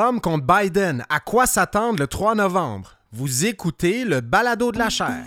Trump contre Biden, à quoi s'attendre le 3 novembre? Vous écoutez le balado de la chair.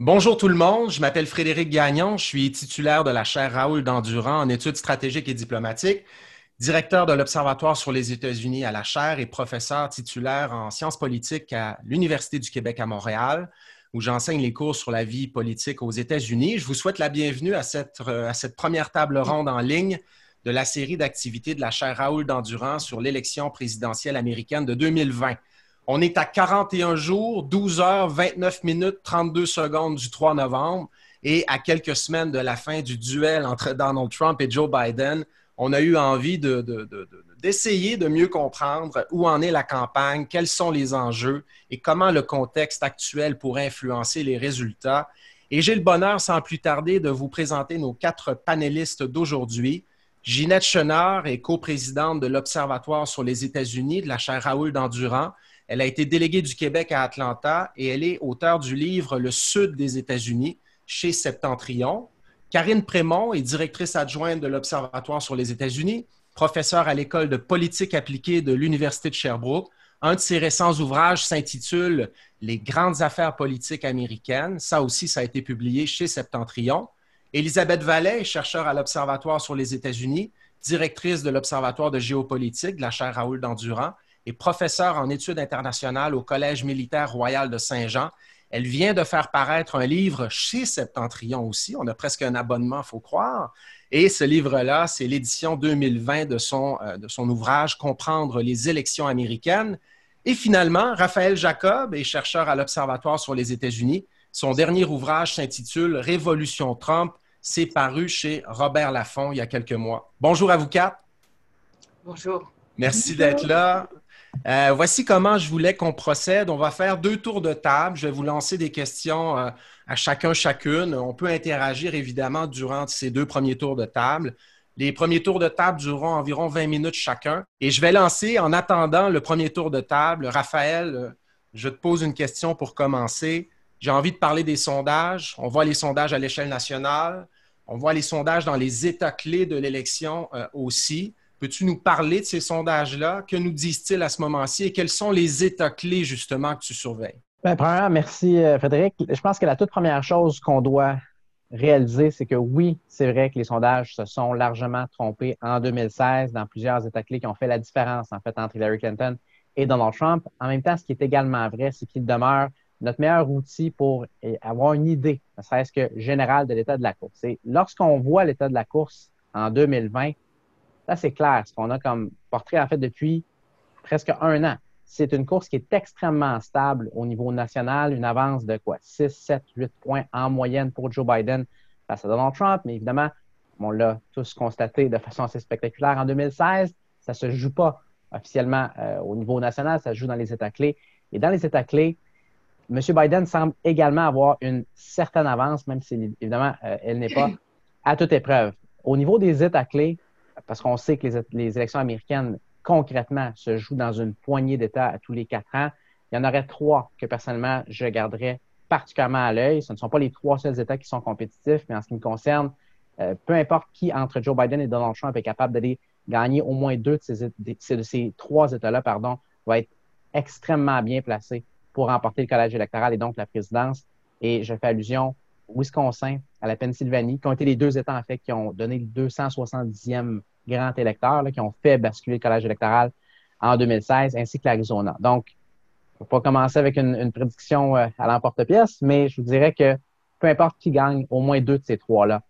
Bonjour tout le monde, je m'appelle Frédéric Gagnon, je suis titulaire de la chaire Raoul Dandurand en études stratégiques et diplomatiques, directeur de l'Observatoire sur les États-Unis à la chaire et professeur titulaire en sciences politiques à l'Université du Québec à Montréal, où j'enseigne les cours sur la vie politique aux États-Unis. Je vous souhaite la bienvenue à cette, cette première table ronde en ligne de la série d'activités de la chaire Raoul Dandurand sur l'élection présidentielle américaine de 2020. On est à 41 jours, 12 heures, 29 minutes, 32 secondes du 3 novembre et à quelques semaines de la fin du duel entre Donald Trump et Joe Biden, on a eu envie d'essayer de, mieux comprendre où en est la campagne, quels sont les enjeux et comment le contexte actuel pourrait influencer les résultats. Et j'ai le bonheur, sans plus tarder, de vous présenter nos quatre panélistes d'aujourd'hui. Ginette Chenard est coprésidente de l'Observatoire sur les États-Unis de la chaire Raoul d'Endurant. Elle a été déléguée du Québec à Atlanta et elle est auteure du livre Le Sud des États-Unis chez Septentrion. Karine Prémont est directrice adjointe de l'Observatoire sur les États-Unis, professeure à l'École de politique appliquée de l'Université de Sherbrooke. Un de ses récents ouvrages s'intitule Les grandes affaires politiques américaines. Ça aussi, ça a été publié chez Septentrion. Elisabeth Vallet est chercheure à l'Observatoire sur les États-Unis, directrice de l'Observatoire de géopolitique de la chaire Raoul d'Endurant et professeure en études internationales au Collège militaire royal de Saint-Jean. Elle vient de faire paraître un livre chez Septentrion aussi. On a presque un abonnement, il faut croire. Et ce livre-là, c'est l'édition 2020 de son, euh, de son ouvrage Comprendre les élections américaines. Et finalement, Raphaël Jacob est chercheur à l'Observatoire sur les États-Unis. Son dernier ouvrage s'intitule Révolution Trump. C'est paru chez Robert Laffont il y a quelques mois. Bonjour à vous quatre. Bonjour. Merci d'être là. Euh, voici comment je voulais qu'on procède. On va faire deux tours de table. Je vais vous lancer des questions euh, à chacun, chacune. On peut interagir évidemment durant ces deux premiers tours de table. Les premiers tours de table dureront environ 20 minutes chacun. Et je vais lancer, en attendant le premier tour de table, Raphaël, euh, je te pose une question pour commencer. J'ai envie de parler des sondages. On voit les sondages à l'échelle nationale. On voit les sondages dans les états clés de l'élection aussi. Peux-tu nous parler de ces sondages-là? Que nous disent-ils à ce moment-ci et quels sont les états clés justement que tu surveilles? Bien, premièrement, merci euh, Frédéric. Je pense que la toute première chose qu'on doit réaliser, c'est que oui, c'est vrai que les sondages se sont largement trompés en 2016 dans plusieurs états clés qui ont fait la différence en fait entre Hillary Clinton et Donald Trump. En même temps, ce qui est également vrai, c'est qu'il demeure notre meilleur outil pour avoir une idée, ne serait-ce que générale, de l'état de la course. Et lorsqu'on voit l'état de la course en 2020, Là, c'est clair. Ce qu'on a comme portrait, en fait, depuis presque un an. C'est une course qui est extrêmement stable au niveau national, une avance de quoi? 6, 7, 8 points en moyenne pour Joe Biden face à Donald Trump. Mais évidemment, on l'a tous constaté de façon assez spectaculaire en 2016, ça ne se joue pas officiellement euh, au niveau national, ça se joue dans les États clés. Et dans les États clés, M. Biden semble également avoir une certaine avance, même si évidemment euh, elle n'est pas à toute épreuve. Au niveau des États clés, parce qu'on sait que les, élections américaines, concrètement, se jouent dans une poignée d'États à tous les quatre ans. Il y en aurait trois que personnellement, je garderais particulièrement à l'œil. Ce ne sont pas les trois seuls États qui sont compétitifs, mais en ce qui me concerne, euh, peu importe qui entre Joe Biden et Donald Trump est capable d'aller gagner au moins deux de ces, de ces trois États-là, pardon, va être extrêmement bien placé pour remporter le collège électoral et donc la présidence. Et je fais allusion Wisconsin, à la Pennsylvanie, qui ont été les deux États, en fait, qui ont donné le 270e grand électeur, qui ont fait basculer le collège électoral en 2016, ainsi que l'Arizona. Donc, on va pas commencer avec une, prédiction euh, à l'emporte-pièce, mais je vous dirais que peu importe qui gagne, au moins deux de ces trois-là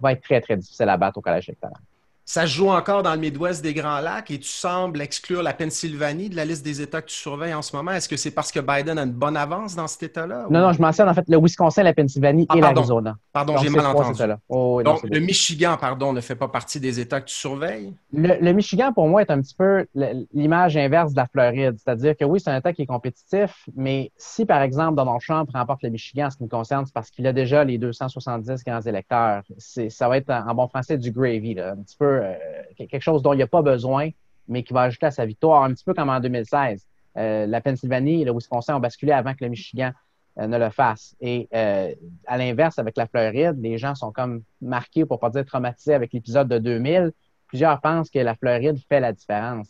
va être très, très difficile à battre au collège électoral. Ça se joue encore dans le Midwest des Grands Lacs et tu sembles exclure la Pennsylvanie de la liste des États que tu surveilles en ce moment. Est-ce que c'est parce que Biden a une bonne avance dans cet État-là? Non, non, je mentionne en fait le Wisconsin, la Pennsylvanie ah, et l'Arizona. Pardon, j'ai mal entendu. Oh, Donc, le Michigan, pardon, ne fait pas partie des États que tu surveilles? Le, Michigan, pour moi, est un petit peu l'image inverse de la Floride. C'est-à-dire que oui, c'est un État qui est compétitif, mais si, par exemple, Donald Trump remporte le Michigan, en ce qui me concerne, c'est parce qu'il a déjà les 270 grands électeurs. Ça va être, en bon français, du gravy, là, un petit peu euh, quelque chose dont il n'y a pas besoin, mais qui va ajouter à sa victoire, un petit peu comme en 2016. Euh, la Pennsylvanie et le Wisconsin ont basculé avant que le Michigan euh, ne le fasse. Et à l'inverse, avec la Floride, les gens sont comme marqués, pour ne pas dire traumatisés, avec l'épisode de 2000. Plusieurs pensent que la Floride fait la différence.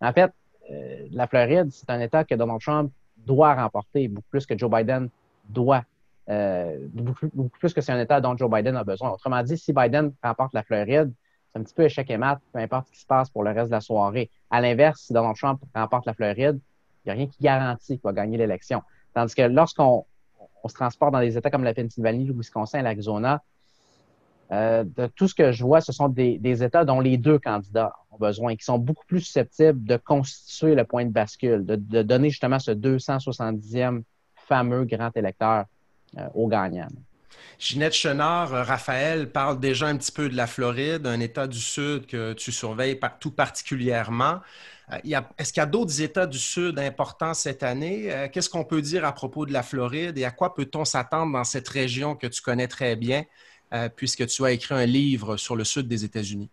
En fait, la Floride, c'est un État que Donald Trump doit remporter, beaucoup plus que Joe Biden doit. beaucoup, plus que c'est un État dont Joe Biden a besoin. Autrement dit, si Biden remporte la Floride, c'est un petit peu échec et mat, peu importe ce qui se passe pour le reste de la soirée. À l'inverse, si Donald Trump remporte la Floride, il n'y a rien qui garantit qu'il va gagner l'élection. Tandis que lorsqu'on se transporte dans des États comme la Pennsylvanie, le Wisconsin, l'Arizona, euh, de tout ce que je vois, ce sont des, États dont les deux candidats ont besoin, qui sont beaucoup plus susceptibles de constituer le point de bascule, de, donner justement ce 270e fameux grand électeur euh, au gagnant. Ginette Chenard, euh, Raphaël parle déjà un petit peu de la Floride, un État du Sud que tu surveilles tout particulièrement. Euh, est-ce qu'il y a d'autres États du Sud importants cette année? Euh, qu'est-ce qu'on peut dire à propos de la Floride et à quoi peut-on s'attendre dans cette région que tu connais très bien, puisque tu as écrit un livre sur le sud des États-Unis?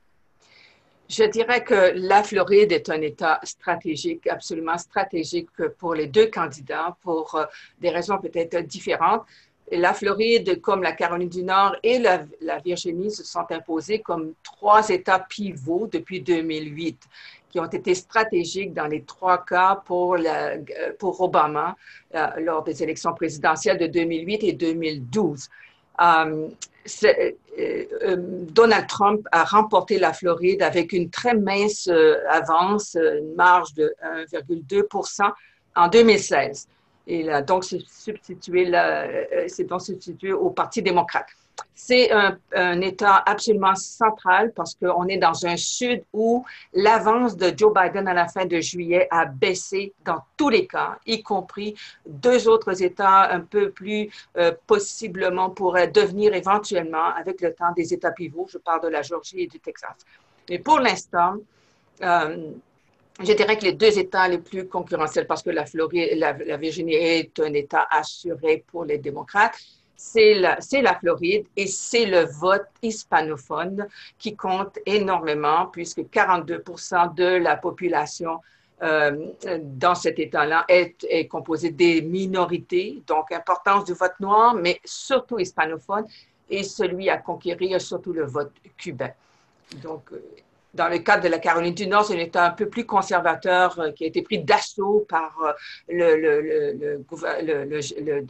Je dirais que la Floride est un État stratégique, absolument stratégique pour les deux candidats, pour des raisons peut-être différentes la Floride, comme la Caroline du Nord et la, Virginie se sont imposés comme trois États pivots depuis 2008, qui ont été stratégiques dans les trois cas pour, pour Obama euh, lors des élections présidentielles de 2008 et 2012. Euh, euh, Donald Trump a remporté la Floride avec une très mince avance, une marge de 1,2% en 2016 et là, donc substitué, euh, c'est donc substitué au Parti démocrate. C'est un, État absolument central parce qu'on est dans un Sud où l'avance de Joe Biden à la fin de juillet a baissé dans tous les cas, y compris deux autres États un peu plus euh, possiblement pourraient devenir éventuellement, avec le temps, des États pivots. Je parle de la Georgie et du Texas. Mais pour l'instant, euh, je dirais que les deux États les plus concurrentiels, parce que la, Floride, la, Virginie est un État assuré pour les démocrates, c'est la, Floride et c'est le vote hispanophone qui compte énormément puisque 42% de la population euh, dans cet État-là est, est composée des minorités, donc importance du vote noir, mais surtout hispanophone, et celui à conquérir surtout le vote cubain. Donc, euh, dans le cadre de la Caroline du Nord, c'est un État un peu plus conservateur euh, qui a été pris d'assaut par euh, le, le, le,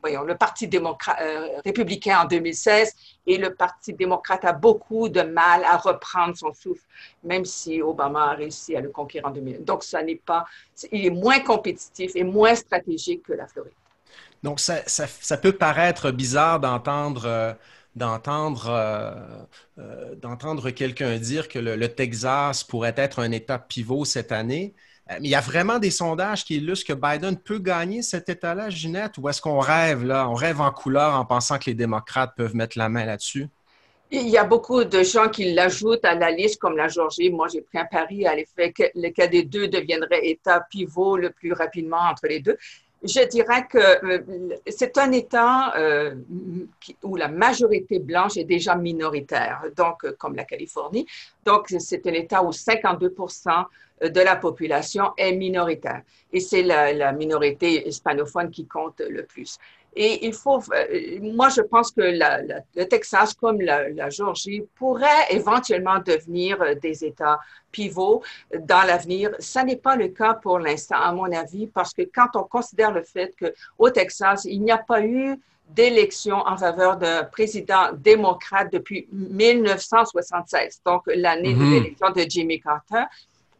voyons, le Parti euh, républicain en 2016 et le Parti démocrate a beaucoup de mal à reprendre son souffle, même si Obama a réussi à le conquérir en 2000. Donc, ça n'est pas, il est moins compétitif et moins stratégique que la Floride. Donc, ça, ça, ça peut paraître bizarre d'entendre d'entendre euh, euh, d'entendre quelqu'un dire que le, Texas pourrait être un État pivot cette année. Euh, mais il y a vraiment des sondages qui illustrent que Biden peut gagner cet État-là, Ginette, ou est-ce qu'on rêve là, on rêve en couleur en pensant que les démocrates peuvent mettre la main là-dessus? Il y a beaucoup de gens qui l'ajoutent à la liste, comme la Georgie. Moi, j'ai pris un pari à l'effet que lequel des deux deviendrait État pivot le plus rapidement entre les deux. Je dirais que euh, c'est un État euh, où la majorité blanche est déjà minoritaire, donc euh, comme la Californie. Donc, c'est un État où 52% de la population est minoritaire. Et c'est la, minorité hispanophone qui compte le plus. Et il faut, euh, moi, je pense que le Texas, comme la, Georgie, pourrait éventuellement devenir euh, des États pivots dans l'avenir. Ça n'est pas le cas pour l'instant, à mon avis, parce que quand on considère le fait qu'au Texas, il n'y a pas eu d'élection en faveur d'un président démocrate depuis 1976, donc l'année de mm-hmm. l'élection de Jimmy Carter,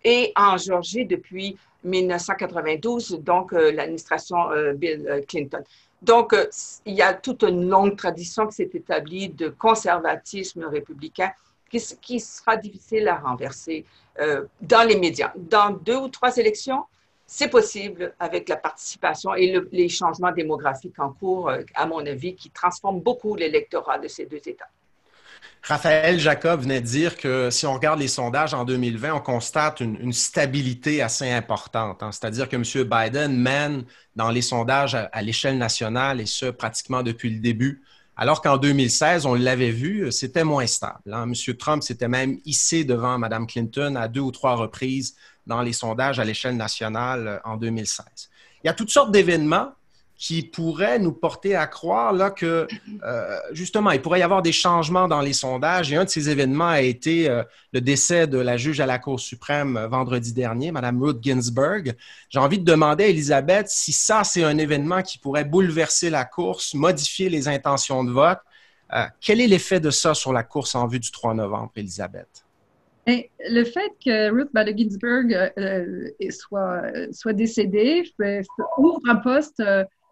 et en Georgie depuis 1992, donc euh, l'administration Bill Clinton. Donc, euh, il y a toute une longue tradition qui s'est établie de conservatisme républicain qui, sera difficile à renverser euh, dans les médias. Dans deux ou trois élections, c'est possible avec la participation et les changements démographiques en cours, euh, à mon avis, qui transforment beaucoup l'électorat de ces deux États. Raphaël Jacob venait de dire que si on regarde les sondages en 2020, on constate une, stabilité assez importante. Hein. C'est-à-dire que M. Biden mène dans les sondages à, l'échelle nationale et ce, pratiquement depuis le début. Alors qu'en 2016, on l'avait vu, c'était moins stable. Hein. M. Trump s'était même hissé devant Mme Clinton à deux ou trois reprises dans les sondages à l'échelle nationale euh, en 2016. Il y a toutes sortes d'événements qui pourrait nous porter à croire là, que, euh, justement, il pourrait y avoir des changements dans les sondages. Et un de ces événements a été euh, le décès de la juge à la Cour suprême euh, vendredi dernier, Mme Ruth Ginsburg. J'ai envie de demander à Elisabeth si ça, c'est un événement qui pourrait bouleverser la course, modifier les intentions de vote. quel est l'effet de ça sur la course en vue du 3 novembre, Elisabeth? Et le fait que Ruth Bader Ginsburg soit, soit décédée ouvre un poste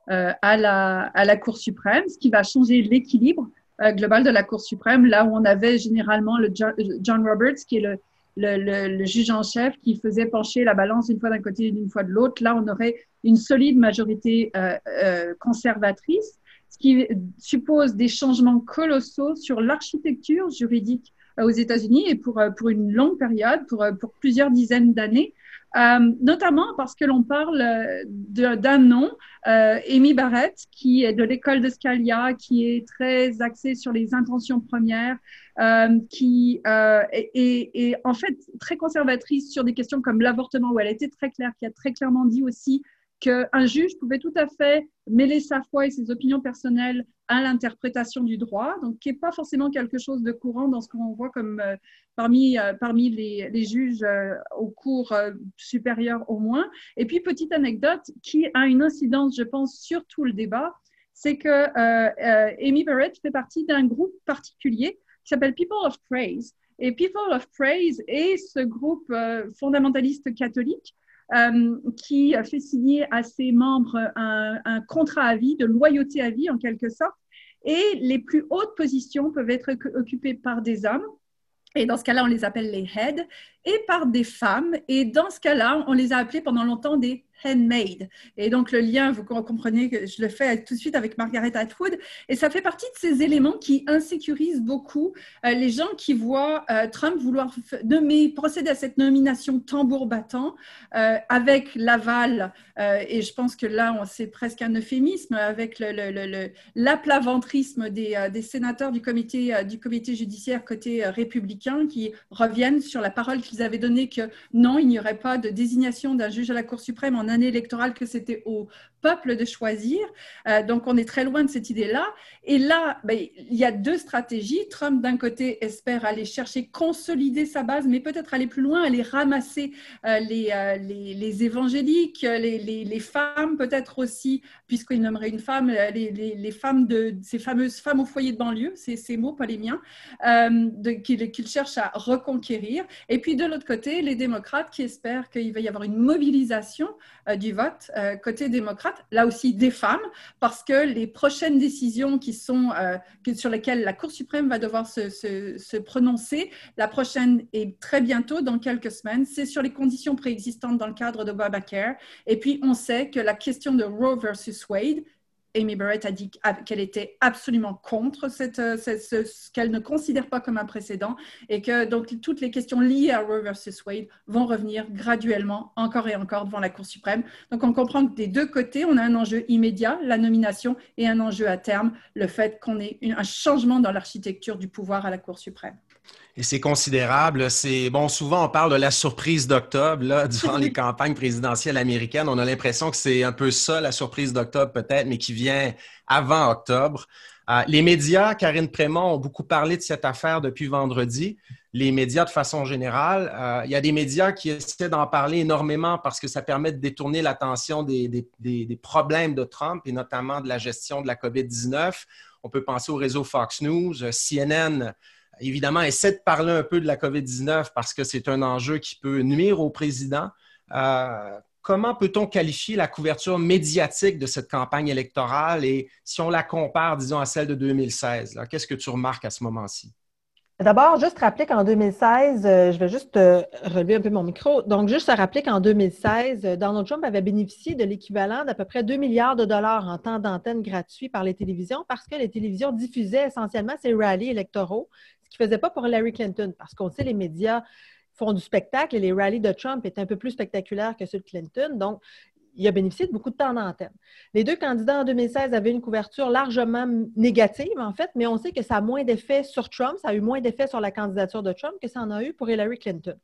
à, la, à la Cour suprême, ce qui va changer l'équilibre euh, global de la Cour suprême, là où on avait généralement le John, Roberts, qui est le, le, le, juge en chef, qui faisait pencher la balance une fois d'un côté et d'une fois de l'autre. Là, on aurait une solide majorité euh, euh, conservatrice, ce qui suppose des changements colossaux sur l'architecture juridique aux États-Unis et pour, pour une longue période, pour, pour plusieurs dizaines d'années. Euh, notamment parce que l'on parle d'un nom, euh, Amy Barrett, qui est de l'école de Scalia, qui est très axée sur les intentions premières, euh, qui euh, est, est, en fait très conservatrice sur des questions comme l'avortement, où elle a été très claire, qui a très clairement dit aussi qu'un juge pouvait tout à fait mêler sa foi et ses opinions personnelles à l'interprétation du droit, donc qui n'est pas forcément quelque chose de courant dans ce qu'on voit comme euh, parmi, euh, parmi les, les juges euh, au cours supérieur au moins. Et puis, petite anecdote qui a une incidence, je pense, sur tout le débat, c'est que Amy Barrett fait partie d'un groupe particulier qui s'appelle People of Praise. Et People of Praise est ce groupe fondamentaliste catholique euh, qui fait signer à ses membres un, contrat à vie, de loyauté à vie en quelque sorte. Et les plus hautes positions peuvent être occupées par des hommes. Et dans ce cas-là, on les appelle les heads, et par des femmes. Et dans ce cas-là, on les a appelés pendant longtemps des handmade. Et donc, le lien, vous comprenez que je le fais tout de suite avec Margaret Atwood. Et ça fait partie de ces éléments qui insécurisent beaucoup euh, les gens qui voient euh, Trump vouloir nommer, procéder à cette nomination tambour battant euh, avec l'aval, et je pense que là, c'est presque un euphémisme, avec l'aplaventrisme le, des, sénateurs du comité, du comité judiciaire côté républicain qui reviennent sur la parole qu'ils avaient donnée que non, il n'y aurait pas de désignation d'un juge à la Cour suprême en année électorale que c'était au peuple de choisir. Euh, donc, on est très loin de cette idée-là. Et là, ben, il y a deux stratégies. Trump, d'un côté, espère aller chercher, consolider sa base, mais peut-être aller plus loin, aller ramasser euh, les, euh, les, les, évangéliques, les, les femmes, peut-être aussi, puisqu'il nommerait une femme, les, femmes de ces fameuses femmes au foyer de banlieue, c'est ces mots, pas les miens, qu'il cherche à reconquérir. Et puis, de l'autre côté, les démocrates qui espèrent qu'il va y avoir une mobilisation du vote côté démocrate là aussi des femmes, parce que les prochaines décisions qui sont, euh, sur lesquelles la Cour suprême va devoir se, prononcer, la prochaine est très bientôt, dans quelques semaines, c'est sur les conditions préexistantes dans le cadre d'Obamacare. Et puis, on sait que la question de Roe versus Wade, Amy Barrett a dit qu'elle était absolument contre euh, ce, qu'elle ne considère pas comme un précédent et que donc toutes les questions liées à Roe versus Wade vont revenir graduellement encore et encore devant la Cour suprême. Donc on comprend que des deux côtés, on a un enjeu immédiat, la nomination, et un enjeu à terme, le fait qu'on ait un changement dans l'architecture du pouvoir à la Cour suprême. Et c'est considérable. C'est bon, souvent on parle de la surprise d'octobre durant les campagnes présidentielles américaines. On a l'impression que c'est un peu ça la surprise d'octobre peut-être, mais qui vient avant octobre. Euh, les médias, Karine Prémont, ont beaucoup parlé de cette affaire depuis vendredi. Les médias, de façon générale, euh, il y a des médias qui essaient d'en parler énormément parce que ça permet de détourner l'attention des, des, des, problèmes de Trump et notamment de la gestion de la COVID-19. On peut penser au réseau Fox News, CNN évidemment, essaie de parler un peu de la COVID-19 parce que c'est un enjeu qui peut nuire au président. Euh, comment peut-on qualifier la couverture médiatique de cette campagne électorale et si on la compare, disons, à celle de 2016? Qu'est-ce que tu remarques à ce moment-ci? D'abord, juste rappeler qu'en 2016, euh, je vais juste euh, relever un peu mon micro. Donc, juste à rappeler qu'en 2016, euh, Donald Trump avait bénéficié de l'équivalent d'à peu près 2 milliards de dollars en temps d'antenne gratuit par les télévisions parce que les télévisions diffusaient essentiellement ces rallyes électoraux, ce qu'ils ne faisaient pas pour Hillary Clinton parce qu'on sait les médias font du spectacle et les rallyes de Trump étaient un peu plus spectaculaires que ceux de Clinton. Donc, il a bénéficié de beaucoup de temps d'antenne. Les deux candidats en 2016 avaient une couverture largement négative, en fait, mais on sait que ça a moins d'effet sur Trump, ça a eu moins d'effet sur la candidature de Trump que ça en a eu pour Hillary Clinton.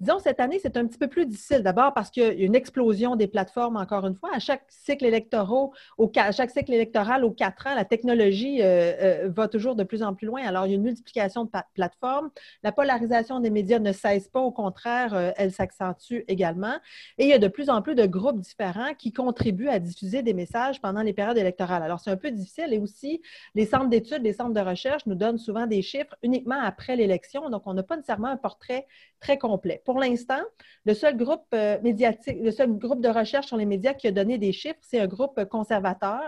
Disons, cette année, c'est un petit peu plus difficile. D'abord parce qu'il y a une explosion des plateformes, encore une fois. À chaque cycle électoral, au, à chaque cycle électoral, aux quatre ans, la technologie euh, euh, va toujours de plus en plus loin. Alors, il y a une multiplication de plateformes. La polarisation des médias ne cesse pas. Au contraire, euh, elle s'accentue également. Et il y a de plus en plus de groupes différents qui contribuent à diffuser des messages pendant les périodes électorales. Alors, c'est un peu difficile. Et aussi, les centres d'études, les centres de recherche nous donnent souvent des chiffres uniquement après l'élection. Donc, on n'a pas nécessairement un portrait très complet pour l'instant, le seul groupe euh, médiatique, le seul groupe de recherche sur les médias qui a donné des chiffres, c'est un groupe conservateur,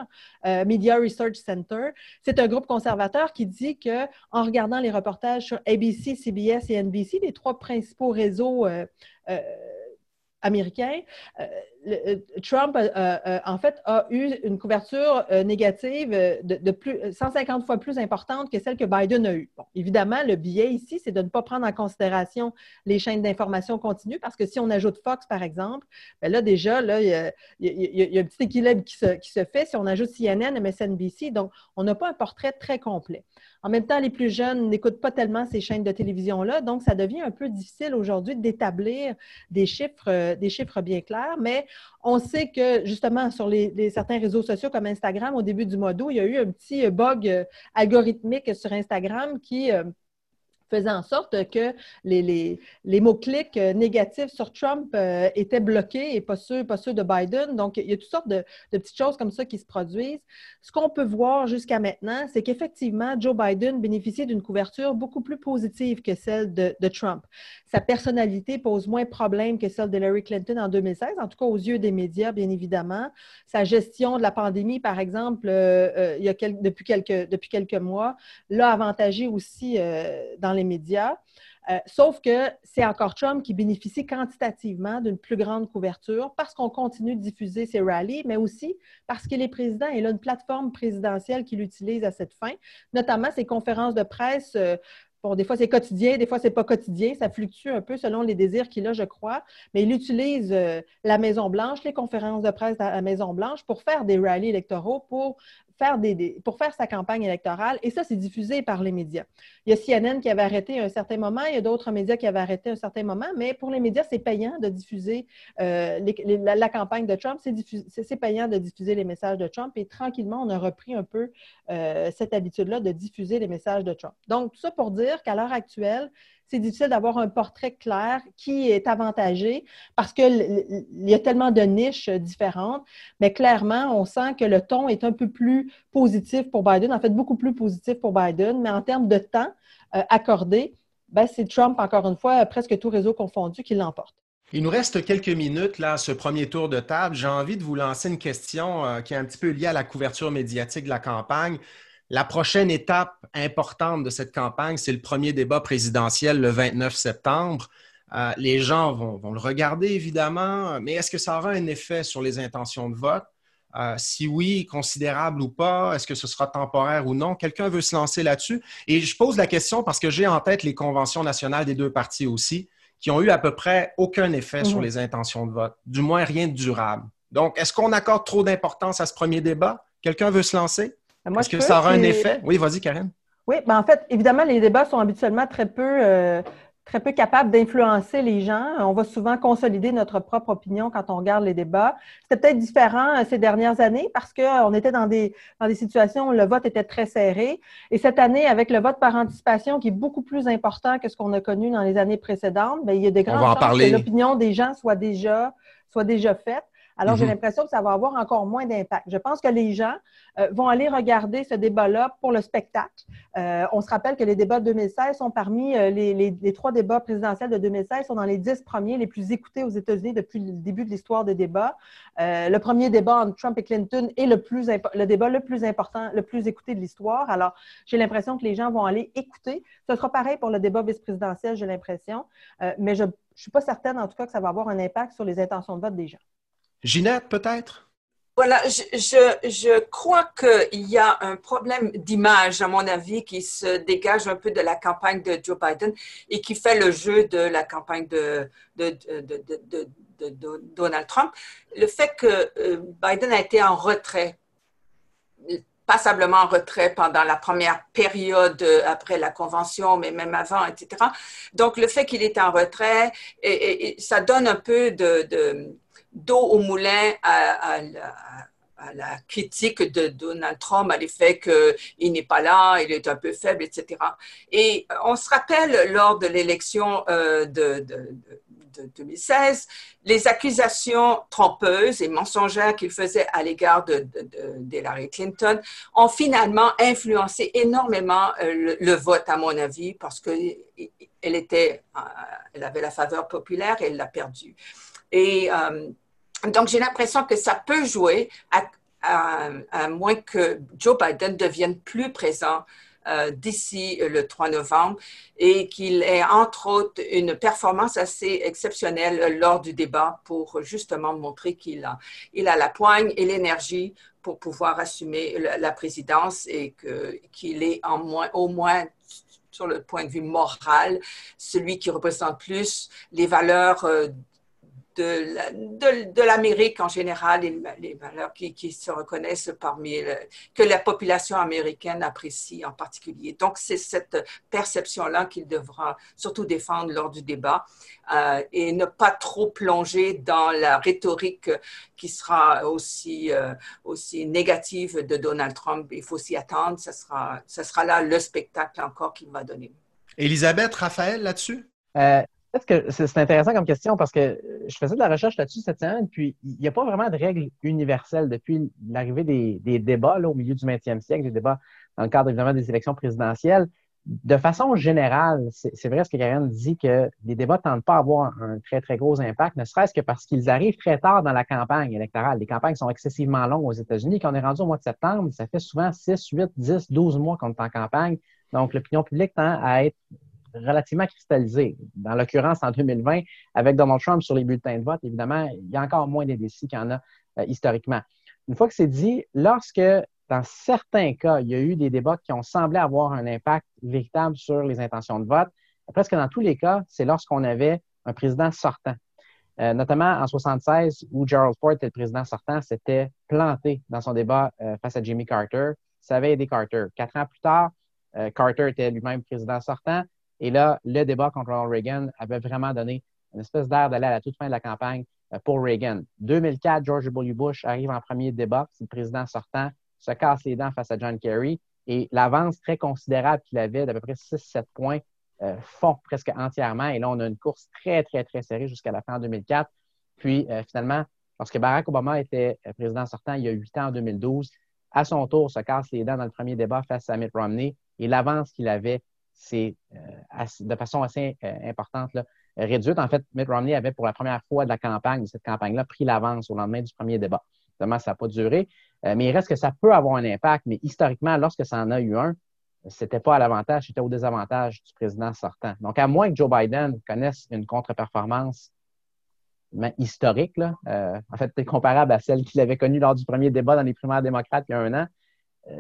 euh, Media Research Center. C'est un groupe conservateur qui dit que en regardant les reportages sur ABC, CBS et NBC, les trois principaux réseaux euh, américain, euh, Trump, euh, en fait, a eu une couverture négative de, plus, 150 fois plus importante que celle que Biden a eue. Évidemment, le biais ici, c'est de ne pas prendre en considération les chaînes d'information continues, parce que si on ajoute Fox, par exemple, bien là, déjà, il, y a, un petit équilibre qui se, fait si on ajoute CNN, MSNBC. Donc, on n'a pas un portrait très complet. En même temps, les plus jeunes n'écoutent pas tellement ces chaînes de télévision-là, donc ça devient un peu difficile aujourd'hui d'établir des chiffres, euh, des chiffres bien clairs, mais on sait que justement sur certains réseaux sociaux comme Instagram, au début du mois d'août, il y a eu un petit bug euh, algorithmique sur Instagram qui euh, faisait en sorte que les, les, mots-clics euh, négatifs sur Trump euh, étaient bloqués et pas ceux, pas ceux de Biden. Donc, il y a toutes sortes de, petites choses comme ça qui se produisent. Ce qu'on peut voir jusqu'à maintenant, c'est qu'effectivement, Joe Biden bénéficie d'une couverture beaucoup plus positive que celle de, Trump. Sa personnalité pose moins de problèmes que celle de Hillary Clinton en 2016, en tout cas aux yeux des médias, bien évidemment. Sa gestion de la pandémie, par exemple, euh, il y a depuis, quelques, depuis quelques mois, l'a avantagé aussi dans les médias. Euh, sauf que c'est encore Trump qui bénéficie quantitativement d'une plus grande couverture parce qu'on continue de diffuser ses rallyes, mais aussi parce qu'il est président et il a une plateforme présidentielle qu'il utilise à cette fin, notamment ses conférences de presse. Euh, bon, des fois c'est quotidien, des fois c'est pas quotidien, ça fluctue un peu selon les désirs qu'il a, je crois, mais il utilise euh, la Maison-Blanche, les conférences de presse à la Maison-Blanche pour faire des rallyes électoraux, pour pour faire sa campagne électorale. Et ça, c'est diffusé par les médias. Il y a CNN qui avait arrêté un certain moment, il y a d'autres médias qui avaient arrêté un certain moment, mais pour les médias, c'est payant de diffuser euh, la, campagne de Trump, c'est payant de diffuser les messages de Trump. Et tranquillement, on a repris un peu euh, cette habitude-là de diffuser les messages de Trump. Donc, tout ça pour dire qu'à l'heure actuelle, c'est difficile d'avoir un portrait clair qui est avantagé parce qu'il y a tellement de niches différentes. Mais clairement, on sent que le ton est un peu plus positif pour Biden, en fait, beaucoup plus positif pour Biden. Mais en termes de temps euh, accordé, ben, c'est Trump, encore une fois, presque tout réseau confondu, qui l'emporte. Il nous reste quelques minutes là, ce premier tour de table. J'ai envie de vous lancer une question euh, qui est un petit peu liée à la couverture médiatique de la campagne. La prochaine étape importante de cette campagne, c'est le premier débat présidentiel le 29 septembre. Euh, les gens vont, le regarder, évidemment, mais est-ce que ça aura un effet sur les intentions de vote? Euh, si oui, considérable ou pas, est-ce que ce sera temporaire ou non? Quelqu'un veut se lancer là-dessus? Et je pose la question parce que j'ai en tête les conventions nationales des deux partis aussi, qui ont eu à peu près aucun effet sur mhm. les intentions de vote, du moins rien de durable. Donc, est-ce qu'on accorde trop d'importance à ce premier débat? Quelqu'un veut se lancer? Est-ce que ça aura un effet? Oui, vas-y, Karen. Oui, ben en fait, évidemment, les débats sont habituellement très peu, euh, très peu capables d'influencer les gens. On va souvent consolider notre propre opinion quand on regarde les débats. C'était peut-être différent euh, ces dernières années parce qu'on était dans des, dans des situations où le vote était très serré. Et cette année, avec le vote par anticipation qui est beaucoup plus important que ce qu'on a connu dans les années précédentes, bien, il y a des grandes chances que l'opinion des gens soit déjà, soit déjà faite. Alors, j'ai Mhm. l'impression que ça va avoir encore moins d'impact. Je pense que les gens euh, vont aller regarder ce débat-là pour le spectacle. Euh, on se rappelle que les débats de 2016 sont parmi euh, les, les- les trois débats présidentiels de 2016 sont dans les dix premiers les plus écoutés aux États-Unis depuis le début de l'histoire des débats. Le premier débat entre Trump et Clinton est le, plus le débat le plus important, le plus écouté de l'histoire. Alors, j'ai l'impression que les gens vont aller écouter. Ce sera pareil pour le débat vice-présidentiel, j'ai l'impression. Mais je ne suis pas certaine, en tout cas, que ça va avoir un impact sur les intentions de vote des gens. Ginette, peut-être? Voilà, je, je, je crois qu'il y a un problème d'image, à mon avis, qui se dégage un peu de la campagne de Joe Biden et qui fait le jeu de la campagne de, de, de, de, Donald Trump. Le fait que euh, Biden a été en retrait, passablement en retrait pendant la première période euh, après la convention, mais même avant, etc. Donc, le fait qu'il est en retrait, et, et- et ça donne un peu de- d'eau au moulin à, la, critique de Donald Trump, à l'effet qu'il n'est pas là, il est un peu faible, etc. Et on se rappelle lors de l'élection euh, de, de- de- de 2016, les accusations trompeuses et mensongères qu'il faisait à l'égard de, d'Hillary Clinton ont finalement influencé énormément euh, le, vote, à mon avis, parce qu'elle était, euh, elle avait la faveur populaire et elle l'a perdue. Et donc, j'ai l'impression que ça peut jouer à, moins que Joe Biden devienne plus présent euh, d'ici le 3 novembre et qu'il ait entre autres une performance assez exceptionnelle lors du débat pour justement montrer qu'il a, il a la poigne et l'énergie pour pouvoir assumer la, présidence et qu'il est au moins sur le point de vue moral, celui qui représente plus les valeurs euh, de, la- de, de l'Amérique en général, les, les valeurs qui, qui se reconnaissent parmi, le- que la population américaine apprécie en particulier. Donc, c'est cette perception-là qu'il devra surtout défendre lors du débat euh, et ne pas trop plonger dans la rhétorique qui sera aussi, euh, aussi négative de Donald Trump. Il faut s'y attendre. Ce sera, ça sera là le spectacle encore qu'il va donner. Elisabeth, Raphaël, là-dessus? Euh, Est-ce que c'est intéressant comme question parce que je faisais de la recherche là-dessus cette semaine, puis il n'y a pas vraiment de règles universelles depuis l'arrivée des, débats au milieu du 20e siècle, des débats dans le cadre évidemment des élections présidentielles. De façon générale, c'est vrai ce que Karen dit que les débats tendent pas à avoir un très, très gros impact, ne serait-ce que parce qu'ils arrivent très tard dans la campagne électorale. Les campagnes sont excessivement longues aux États-Unis. Quand on est rendu au mois de septembre, ça fait souvent 6, 8, 10, 12 mois qu'on est en campagne. Donc, l'opinion publique tend à être relativement cristallisé. Dans l'occurrence, en 2020, avec Donald Trump sur les bulletins de vote, évidemment, il y a encore moins d'indécis qu'il y en a euh, historiquement. Une fois que c'est dit, lorsque, dans certains cas, il y a eu des débats qui ont semblé avoir un impact véritable sur les intentions de vote, presque dans tous les cas, c'est lorsqu'on avait un président sortant. Euh, notamment en 76, où Gerald Ford était le président sortant, s'était planté dans son débat euh, face à Jimmy Carter. Ça avait aidé Carter. Quatre ans plus tard, Carter était lui-même président sortant. Et là, le débat contre Ronald Reagan avait vraiment donné une espèce d'air d'aller à la toute fin de la campagne euh, pour Reagan. 2004, George W. Bush arrive en premier débat, c'est le président sortant, se casse les dents face à John Kerry et l'avance très considérable qu'il avait d'à peu près 6-7 points euh, fond presque entièrement. Et là, on a une course très, très, très serrée jusqu'à la fin en 2004. Puis euh, finalement, lorsque Barack Obama était président sortant il y a huit ans en 2012, à son tour, se casse les dents dans le premier débat face à Mitt Romney et l'avance qu'il avait c'est euh, de façon assez euh, importante réduite. En fait, Mitt Romney avait pour la première fois de la campagne, de cette campagne-là, pris l'avance au lendemain du premier débat. Évidemment, ça n'a pas duré, euh, mais il reste que ça peut avoir un impact, mais historiquement, lorsque ça en a eu un, c'était pas à l'avantage, c'était au désavantage du président sortant. Donc, à moins que Joe Biden connaisse une contre-performance historique, en fait, comparable à celle qu'il avait connue lors du premier débat dans les primaires démocrates il y a un an,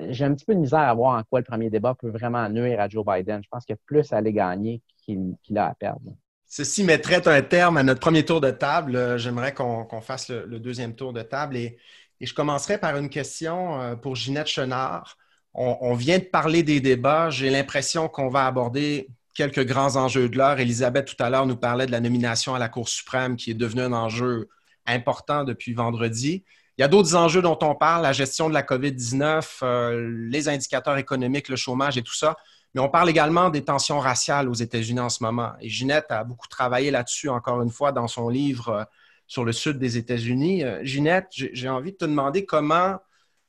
j'ai un petit peu de misère à voir en quoi le premier débat peut vraiment nuire à Joe Biden. Je pense qu'il y a plus à aller gagner qu'il qu a à perdre. Ceci mettrait un terme à notre premier tour de table. J'aimerais qu'on qu fasse le, deuxième tour de table et, et, je commencerai par une question euh, pour Ginette Chenard. On, on vient de parler des débats. J'ai l'impression qu'on va aborder quelques grands enjeux de l'heure. Elisabeth, tout à l'heure, nous parlait de la nomination à la Cour suprême qui est devenue un enjeu important depuis vendredi. Il y a d'autres enjeux dont on parle, la gestion de la COVID-19, euh, les indicateurs économiques, le chômage et tout ça. Mais on parle également des tensions raciales aux États-Unis en ce moment. Et Ginette a beaucoup travaillé là-dessus, encore une fois, dans son livre euh, sur le sud des États-Unis. Ginette, j'ai envie de te demander comment,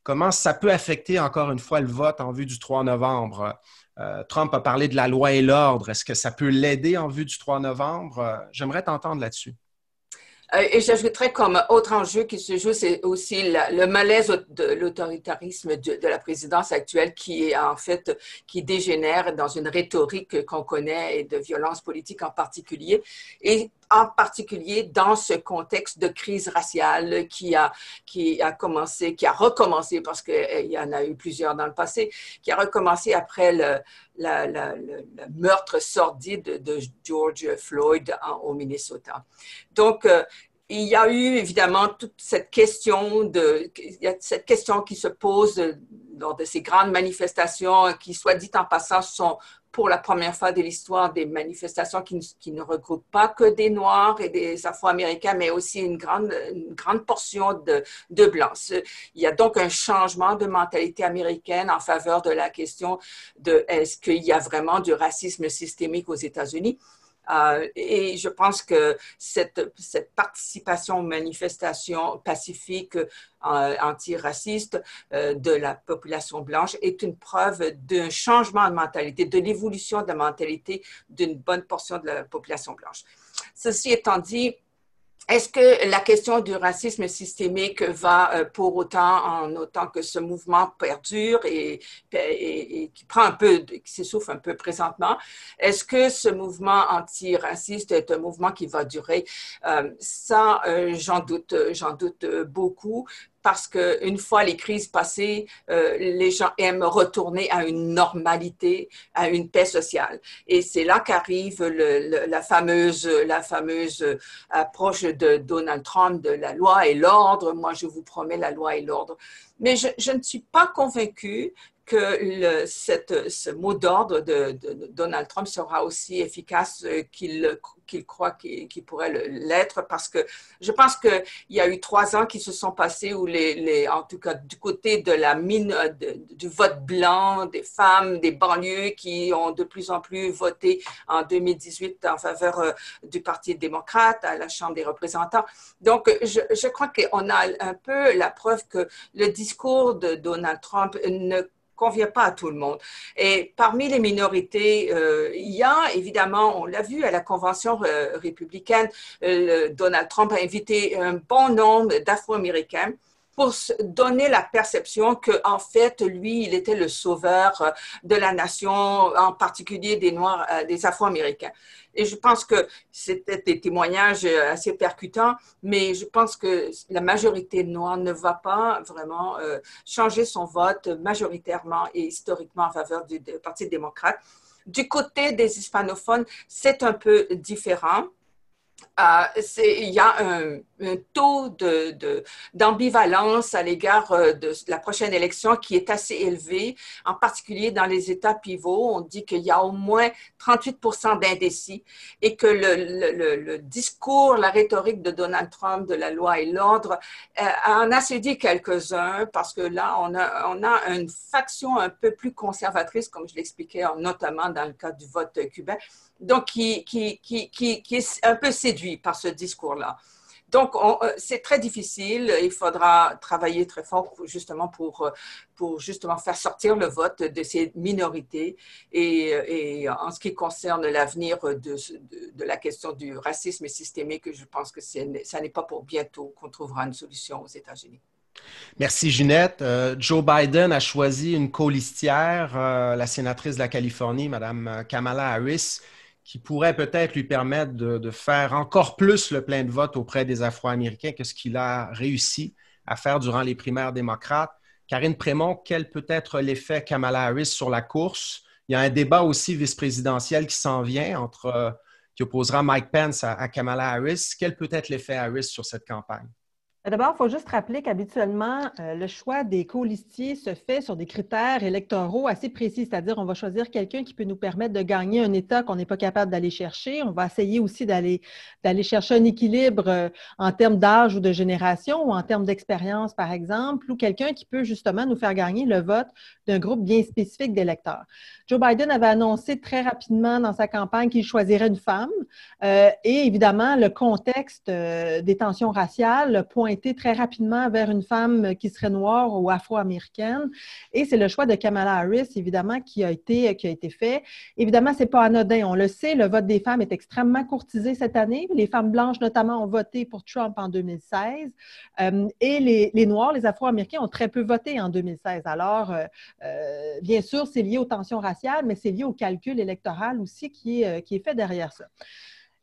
comment ça peut affecter encore une fois le vote en vue du 3 novembre. Trump a parlé de la loi et l'ordre. Est-ce que ça peut l'aider en vue du 3 novembre? J'aimerais t'entendre là-dessus. Euh, et j'ajouterais comme autre enjeu qui se joue, c'est aussi le malaise de l'autoritarisme de, la présidence actuelle qui est en fait, qui dégénère dans une rhétorique qu'on connaît et de violence politique en particulier. En particulier dans ce contexte de crise raciale qui a, qui a commencé, qui a recommencé, parce qu'il euh, y en a eu plusieurs dans le passé, qui a recommencé après le, meurtre sordide de George Floyd au Minnesota. Donc, euh, il y a eu évidemment toute cette question de, il y a cette question qui se pose lors de ces grandes manifestations qui, soit dit en passant, sont pour la première fois de l'histoire des manifestations qui, ne regroupent pas que des Noirs et des Afro-Américains, mais aussi une grande, une grande portion de, de Blancs. Il y a donc un changement de mentalité américaine en faveur de la question de est-ce qu'il y a vraiment du racisme systémique aux États-Unis? Euh, et je pense que cette, participation aux manifestations pacifiques euh, antiracistes euh, de la population blanche est une preuve d'un changement de mentalité, de l'évolution de la mentalité d'une bonne portion de la population blanche. Ceci étant dit, est-ce que la question du racisme systémique va euh, pour autant, en autant que ce mouvement perdure et, qui prend un peu, qui s'essouffle un peu présentement, est-ce que ce mouvement antiraciste est un mouvement qui va durer? Euh, ça, euh, j'en doute, j'en doute beaucoup parce qu'une fois les crises passées, euh, les gens aiment retourner à une normalité, à une paix sociale. Et c'est là qu'arrive la, fameuse, la fameuse approche de Donald Trump de la loi et l'ordre. Moi, je vous promets la loi et l'ordre. Mais je, je, ne suis pas convaincue que ce mot d'ordre de, Donald Trump sera aussi efficace euh, qu'il croit qu'il pourrait l'être, parce que je pense qu'il y a eu trois ans qui se sont passés où, les, en tout cas du côté de la mine du vote blanc, des femmes, des banlieues qui ont de plus en plus voté en 2018 en faveur euh, du Parti démocrate à la Chambre des représentants. Donc, je, je crois qu'on a un peu la preuve que le discours de Donald Trump ne convient pas à tout le monde. Et parmi les minorités, euh, il y a évidemment, on l'a vu à la convention euh, républicaine, euh, Donald Trump a invité un bon nombre d'Afro-Américains pour donner la perception que en fait lui il était le sauveur de la nation en particulier des noirs des afro-américains et je pense que c'était des témoignages assez percutants, mais je pense que la majorité noire ne va pas vraiment euh, changer son vote majoritairement et historiquement en faveur du, Parti démocrate. Du côté des hispanophones, c'est un peu différent. Euh, il y a un, taux d'ambivalence à l'égard euh, de la prochaine élection qui est assez élevé, en particulier dans les États pivots. On dit qu'il y a au moins 38% d'indécis et que le, discours, la rhétorique de Donald Trump de la loi et l'ordre euh, en a séduit quelques-uns parce que là, on a, une faction un peu plus conservatrice, comme je l'expliquais notamment dans le cas du vote cubain, donc qui, qui, est un peu séduit par ce discours-là. Donc, euh, c'est très difficile. Il faudra travailler très fort justement pour, pour justement faire sortir le vote de ces minorités. Et, et en ce qui concerne l'avenir de, de, la question du racisme systémique, je pense que ça n'est pas pour bientôt qu'on trouvera une solution aux États-Unis. Merci Ginette. Euh, Joe Biden a choisi une colistière, euh, la sénatrice de la Californie, Mme Kamala Harris, qui pourrait peut-être lui permettre de, faire encore plus le plein de vote auprès des Afro-Américains que ce qu'il a réussi à faire durant les primaires démocrates. Karine Prémont, quel peut être l'effet Kamala Harris sur la course? Il y a un débat aussi vice-présidentiel qui s'en vient entre qui opposera Mike Pence à, Kamala Harris. Quel peut être l'effet Harris sur cette campagne? D'abord, il faut juste rappeler qu'habituellement, euh, le choix des colistiers se fait sur des critères électoraux assez précis, c'est-à-dire on va choisir quelqu'un qui peut nous permettre de gagner un État qu'on n'est pas capable d'aller chercher. On va essayer aussi d'aller chercher un équilibre euh, en termes d'âge ou de génération ou en termes d'expérience, par exemple, ou quelqu'un qui peut justement nous faire gagner le vote d'un groupe bien spécifique d'électeurs. Joe Biden avait annoncé très rapidement dans sa campagne qu'il choisirait une femme euh, et évidemment, le contexte des tensions raciales pointe été très rapidement vers une femme qui serait noire ou afro-américaine. Et c'est le choix de Kamala Harris, évidemment, qui a été, qui a été fait. Évidemment, ce n'est pas anodin. On le sait, le vote des femmes est extrêmement courtisé cette année. Les femmes blanches, notamment, ont voté pour Trump en 2016. Euh, et les, les, Noirs, les Afro-Américains, ont très peu voté en 2016. Alors, euh, euh, bien sûr, c'est lié aux tensions raciales, mais c'est lié au calcul électoral aussi qui est, qui est fait derrière ça.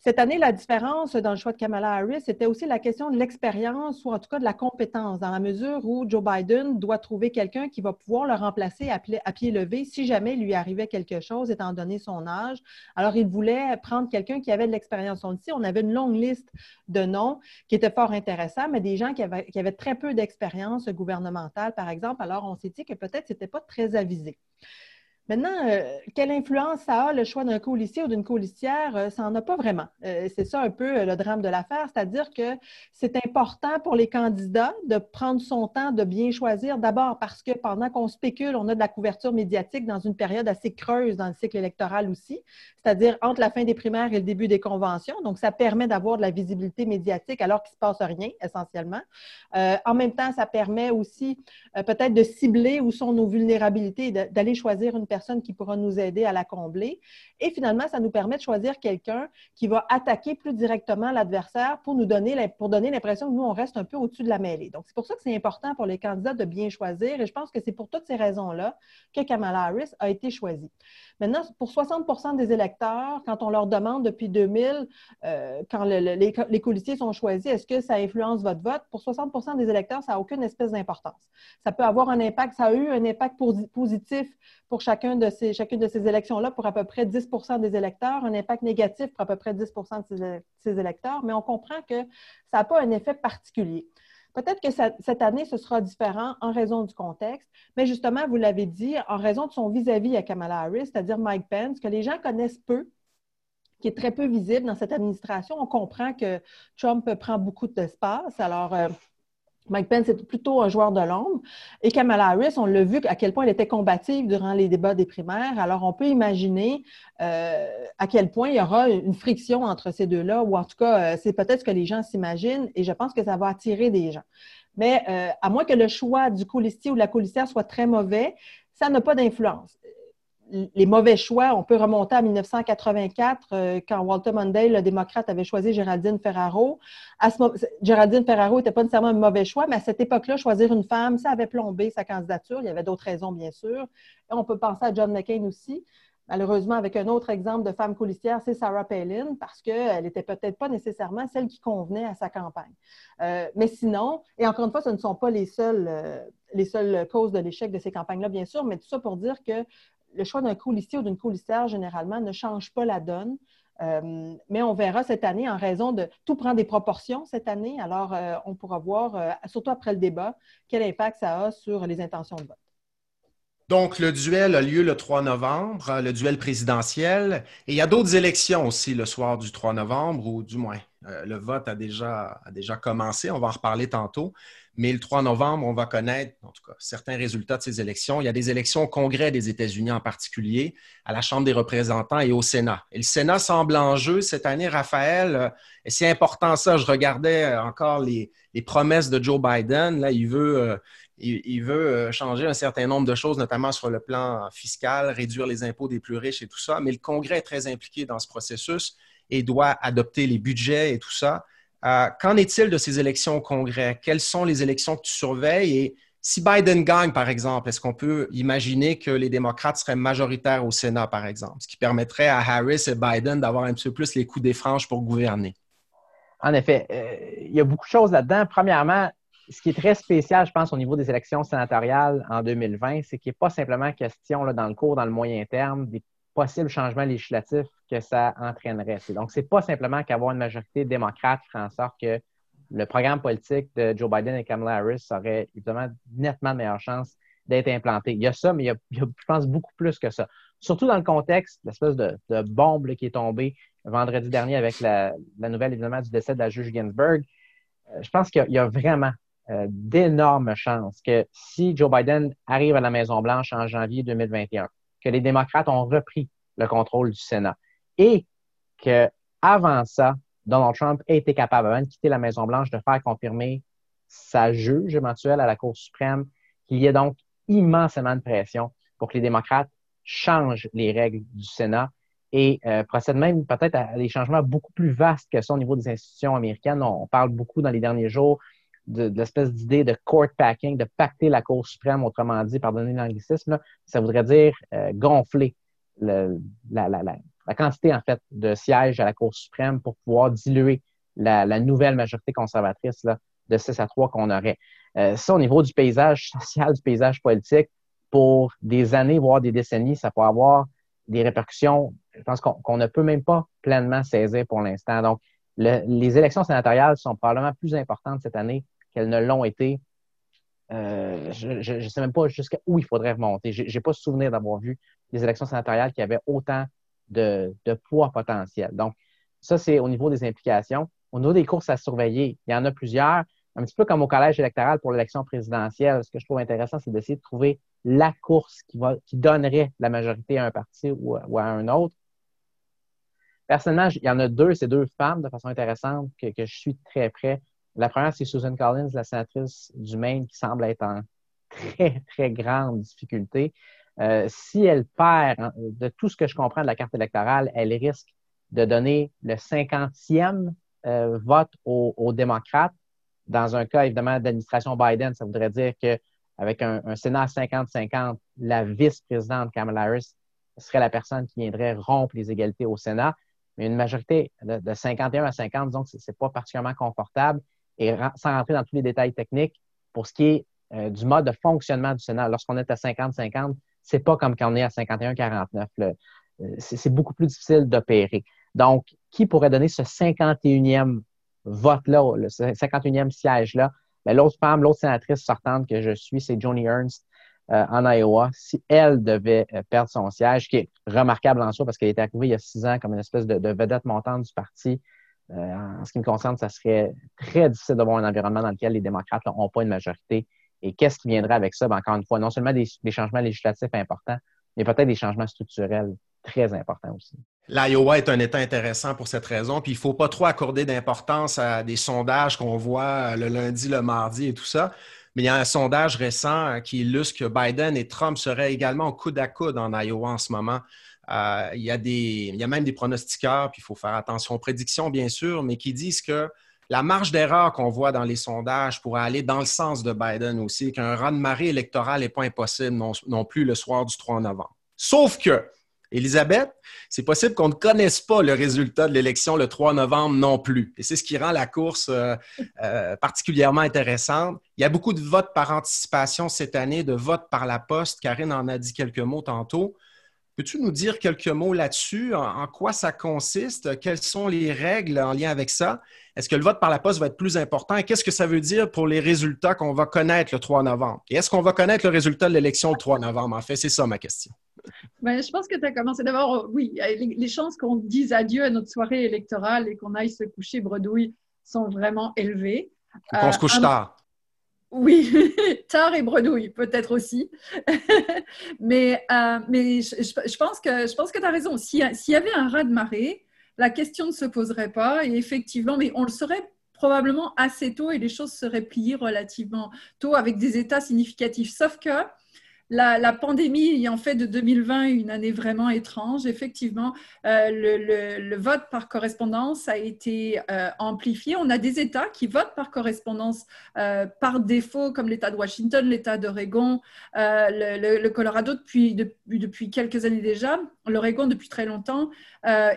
Cette année, la différence dans le choix de Kamala Harris, c'était aussi la question de l'expérience ou en tout cas de la compétence, dans la mesure où Joe Biden doit trouver quelqu'un qui va pouvoir le remplacer à, pied levé si jamais il lui arrivait quelque chose, étant donné son âge. Alors, il voulait prendre quelqu'un qui avait de l'expérience. Ici, on avait une longue liste de noms qui étaient fort intéressants, mais des gens qui avaient, qui avaient très peu d'expérience gouvernementale, par exemple. Alors, on s'est dit que peut-être ce n'était pas très avisé. Maintenant, euh, quelle influence ça a le choix d'un colistier ou d'une colistière? Euh, ça n'en a pas vraiment. Euh, c'est ça un peu le drame de l'affaire, c'est-à-dire que c'est important pour les candidats de prendre son temps, de bien choisir. D'abord parce que pendant qu'on spécule, on a de la couverture médiatique dans une période assez creuse dans le cycle électoral aussi, c'est-à-dire entre la fin des primaires et le début des conventions. Donc, ça permet d'avoir de la visibilité médiatique alors qu'il ne se passe rien, essentiellement. en même temps, ça permet aussi peut-être de cibler où sont nos vulnérabilités d'aller choisir une personne qui pourra nous aider à la combler. Et finalement, ça nous permet de choisir quelqu'un qui va attaquer plus directement l'adversaire pour nous donner, pour donner l'impression que nous, on reste un peu au-dessus de la mêlée. Donc, c'est pour ça que c'est important pour les candidats de bien choisir. Et je pense que c'est pour toutes ces raisons-là que Kamala Harris a été choisie. Maintenant, pour 60% des électeurs, quand on leur demande depuis 2000, euh, quand les, les, sont choisis, est-ce que ça influence votre vote? Pour 60% des électeurs, ça n'a aucune espèce d'importance. Ça peut avoir un impact, ça a eu un impact positif pour de ces, chacune de ces élections-là pour à peu près 10% des électeurs, un impact négatif pour à peu près 10% de ces, électeurs, mais on comprend que ça n'a pas un effet particulier. Peut-être que cette année, ce sera différent en raison du contexte, mais justement, vous l'avez dit, en raison de son vis-à-vis à Kamala Harris, c'est-à-dire Mike Pence, que les gens connaissent peu, qui est très peu visible dans cette administration. On comprend que Trump prend beaucoup d'espace. Alors, euh, Mike Pence est plutôt un joueur de l'ombre. Et Kamala Harris, on l'a vu à quel point elle était combative durant les débats des primaires. Alors, on peut imaginer euh, à quel point il y aura une friction entre ces deux-là, ou en tout cas, euh, c'est peut-être ce que les gens s'imaginent, et je pense que ça va attirer des gens. Mais euh, à moins que le choix du colistier ou de la colistière soit très mauvais, ça n'a pas d'influence les mauvais choix, on peut remonter à 1984 euh, quand Walter Mondale, le démocrate, avait choisi Géraldine Ferraro. À Géraldine Ferraro n'était pas nécessairement un mauvais choix, mais à cette époque-là, choisir une femme, ça avait plombé sa candidature. Il y avait d'autres raisons, bien sûr. On peut penser à John McCain aussi. Malheureusement, avec un autre exemple de femme colistière, c'est Sarah Palin, parce qu'elle n'était peut-être pas nécessairement celle qui convenait à sa campagne. Euh, mais sinon, et encore une fois, ce ne sont pas les seules, euh, les seules causes de l'échec de ces campagnes-là, bien sûr, mais tout ça pour dire que le choix d'un colistier ou d'une colistière, généralement, ne change pas la donne. Euh, mais on verra cette année, en raison de tout prend des proportions cette année. Alors, euh, on pourra voir, euh, surtout après le débat, quel impact ça a sur les intentions de vote. Donc, le duel a lieu le 3 novembre, le duel présidentiel. Et il y a d'autres élections aussi le soir du 3 novembre, ou du moins, le vote a déjà, a déjà commencé. On va en reparler tantôt. Mais le 3 novembre, on va connaître, en tout cas, certains résultats de ces élections. Il y a des élections au Congrès des États-Unis en particulier, à la Chambre des représentants et au Sénat. Et le Sénat semble en jeu cette année, Raphaël. Euh, et c'est important ça. Je regardais euh, encore les, promesses de Joe Biden. Là, il veut, euh, il, veut changer un certain nombre de choses, notamment sur le plan fiscal, réduire les impôts des plus riches et tout ça. Mais le Congrès est très impliqué dans ce processus et doit adopter les budgets et tout ça. Euh, qu'en est-il de ces élections au Congrès? Quelles sont les élections que tu surveilles? Et si Biden gagne, par exemple, est-ce qu'on peut imaginer que les démocrates seraient majoritaires au Sénat, par exemple, ce qui permettrait à Harris et Biden d'avoir un petit peu plus les coups des franges pour gouverner? En effet, euh, il y a beaucoup de choses là-dedans. Premièrement, ce qui est très spécial, je pense, au niveau des élections sénatoriales en 2020, c'est qu'il n'est pas simplement question, dans le court, dans le moyen terme, des possibles changements législatifs que ça entraînerait. Donc, ce n'est pas simplement qu'avoir une majorité démocrate ferait en sorte que le programme politique de Joe Biden et Kamala Harris aurait évidemment nettement de meilleures chances d'être implanté. Il y a ça, mais il y a, je pense, beaucoup plus que ça. Surtout dans le contexte, l'espèce de, de, bombe qui est tombée vendredi dernier avec la, nouvelle, évidemment, du décès de la juge Ginsburg. Euh, je pense qu'il y, a vraiment euh, d'énormes chances que si Joe Biden arrive à la Maison-Blanche en janvier 2021, que les démocrates ont repris le contrôle du Sénat et qu'avant ça, Donald Trump ait été capable, avant de quitter la Maison-Blanche, de faire confirmer sa juge éventuelle à la Cour suprême, qu'il y ait donc immensément de pression pour que les démocrates changent les règles du Sénat et euh, procèdent même peut-être à des changements beaucoup plus vastes que ça au niveau des institutions américaines. On, parle beaucoup dans les derniers jours de, l'espèce d'idée de court packing, de pacter la Cour suprême, autrement dit, pardonnez l'anglicisme, ça voudrait dire euh, gonfler la, quantité en fait de sièges à la Cour suprême pour pouvoir diluer la, nouvelle majorité conservatrice là, de 6 à 3 qu'on aurait. Euh, ça, au niveau du paysage social, du paysage politique, pour des années, voire des décennies, ça peut avoir des répercussions, je pense qu'on ne peut même pas pleinement saisir pour l'instant. Donc, les élections sénatoriales sont probablement plus importantes cette année qu'elles ne l'ont été. Euh, je ne sais même pas jusqu'à où il faudrait remonter. Je n'ai pas souvenir d'avoir vu des élections sénatoriales qui avaient autant de, poids potentiel. Donc, ça, c'est au niveau des implications. Au niveau des courses à surveiller, il y en a plusieurs un petit peu comme au collège électoral pour l'élection présidentielle, ce que je trouve intéressant, c'est d'essayer de trouver la course qui, donnerait la majorité à un parti ou, à un autre. Personnellement, il y en a deux, ces deux femmes de façon intéressante que, je suis très près. La première, c'est Susan Collins, la sénatrice du Maine, qui semble être en très, très grande difficulté. Euh, si elle perd, de tout ce que je comprends de la carte électorale, elle risque de donner le cinquantième euh, vote aux démocrates dans un cas, évidemment, d'administration Biden, ça voudrait dire qu'avec un, un Sénat 50-50, la vice-présidente Kamala Harris serait la personne qui viendrait rompre les égalités au Sénat. Mais une majorité de, 51 à 50, disons que ce n'est pas particulièrement confortable. Et sans rentrer dans tous les détails techniques, pour ce qui est euh, du mode de fonctionnement du Sénat, lorsqu'on est à 50-50, c'est pas comme quand on est à 51-49. Euh, c'est beaucoup plus difficile d'opérer. Donc, qui pourrait donner ce 51e vote-là, le 51e siège-là, mais l'autre femme, l'autre sénatrice sortante que je suis, c'est Joni Ernst euh, en Iowa. Si elle devait perdre son siège, qui est remarquable en soi parce qu'elle était arrivée il y a six ans comme une espèce de, vedette montante du parti, en ce qui me concerne, ça serait très difficile d'avoir un environnement dans lequel les démocrates n'ont pas une majorité. Et qu'est-ce qui viendrait avec ça? Ben, encore une fois, non seulement des changements législatifs importants, mais peut-être des changements structurels très importants aussi. L'Iowa est un État intéressant pour cette raison, puis il ne faut pas trop accorder d'importance à des sondages qu'on voit le lundi, le mardi et tout ça. Mais il y a un sondage récent qui illustre que Biden et Trump seraient également coude à coude en Iowa en ce moment. Euh, il, y a y a même des pronostiqueurs, puis il faut faire attention aux prédictions, bien sûr, mais qui disent que la marge d'erreur qu'on voit dans les sondages pourrait aller dans le sens de Biden aussi, qu'un raz de marée électoral n'est pas impossible non, non plus le soir du 3 novembre. Sauf que, Elisabeth, c'est possible qu'on ne connaisse pas le résultat de l'élection le 3 novembre non plus. Et c'est ce qui rend la course euh, euh, particulièrement intéressante. Il y a beaucoup de votes par anticipation cette année, de votes par la poste. Karine en a dit quelques mots tantôt. Peux-tu nous dire quelques mots là-dessus? En, quoi ça consiste? Quelles sont les règles en lien avec ça? Est-ce que le vote par la poste va être plus important? Et qu'est-ce que ça veut dire pour les résultats qu'on va connaître le 3 novembre? Et est-ce qu'on va connaître le résultat de l'élection le 3 novembre? En fait, c'est ça ma question. Ben, je pense que tu as commencé d'abord, oui, les, chances qu'on dise adieu à notre soirée électorale et qu'on aille se coucher bredouille sont vraiment élevées. Qu'on se couche euh, tard. Oui, tard et bredouille, peut-être aussi. mais euh, mais je, pense que, je pense que tu as raison. S'il y avait un raz de marée, la question ne se poserait pas. Et effectivement, mais on le saurait probablement assez tôt et les choses seraient pliées relativement tôt avec des états significatifs. Sauf que la, pandémie ayant fait de 2020 une année vraiment étrange, effectivement, euh, le, vote par correspondance a été euh, amplifié. On a des États qui votent par correspondance euh, par défaut, comme l'État de Washington, l'État d'Oregon, le, Colorado depuis, depuis, quelques années déjà, l'Oregon depuis très longtemps,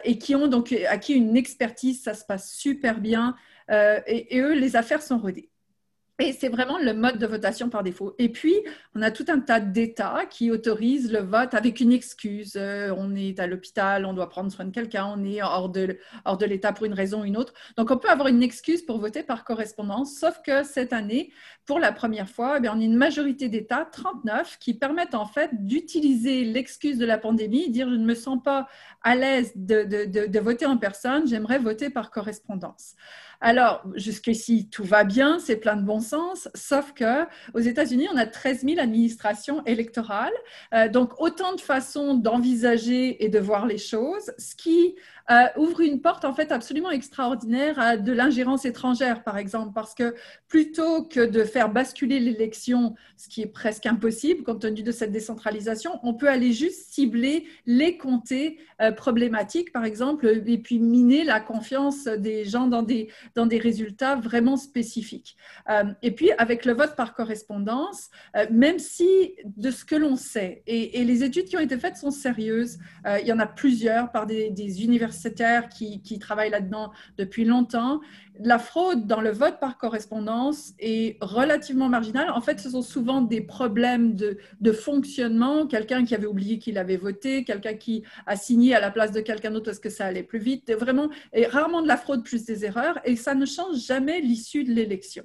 et qui ont donc acquis une expertise. Ça se passe super bien. Et, et, eux, les affaires sont rodées. Et c'est vraiment le mode de votation par défaut. Et puis, on a tout un tas d'États qui autorisent le vote avec une excuse. Euh, on est à l'hôpital, on doit prendre soin de quelqu'un, on est hors de, l'État pour une raison ou une autre. Donc, on peut avoir une excuse pour voter par correspondance, sauf que cette année, pour la première fois, eh on a une majorité d'États, 39, qui permettent en fait d'utiliser l'excuse de la pandémie, dire je ne me sens pas à l'aise de voter en personne, j'aimerais voter par correspondance. Alors, jusqu'ici, tout va bien, c'est plein de bon sens, sauf que aux États-Unis, on a 13 000 administrations électorales, euh, donc autant de façons d'envisager et de voir les choses, ce qui euh, ouvre une porte en fait absolument extraordinaire à de l'ingérence étrangère, par exemple, parce que plutôt que de faire basculer l'élection, ce qui est presque impossible compte tenu de cette décentralisation, on peut aller juste cibler les comtés euh, problématiques, par exemple, et puis miner la confiance des gens dans des, dans des résultats vraiment spécifiques. Euh, et puis, avec le vote par correspondance, même si de ce que l'on sait, et, les études qui ont été faites sont sérieuses, il y en a plusieurs par des, des universités qui, qui travaillent là-dedans depuis longtemps. La fraude dans le vote par correspondance est relativement marginale. En fait, ce sont souvent des problèmes de, de fonctionnement. Quelqu'un qui avait oublié qu'il avait voté, quelqu'un qui a signé à la place de quelqu'un d'autre parce que ça allait plus vite. Vraiment, et rarement de la fraude plus des erreurs. Et ça ne change jamais l'issue de l'élection.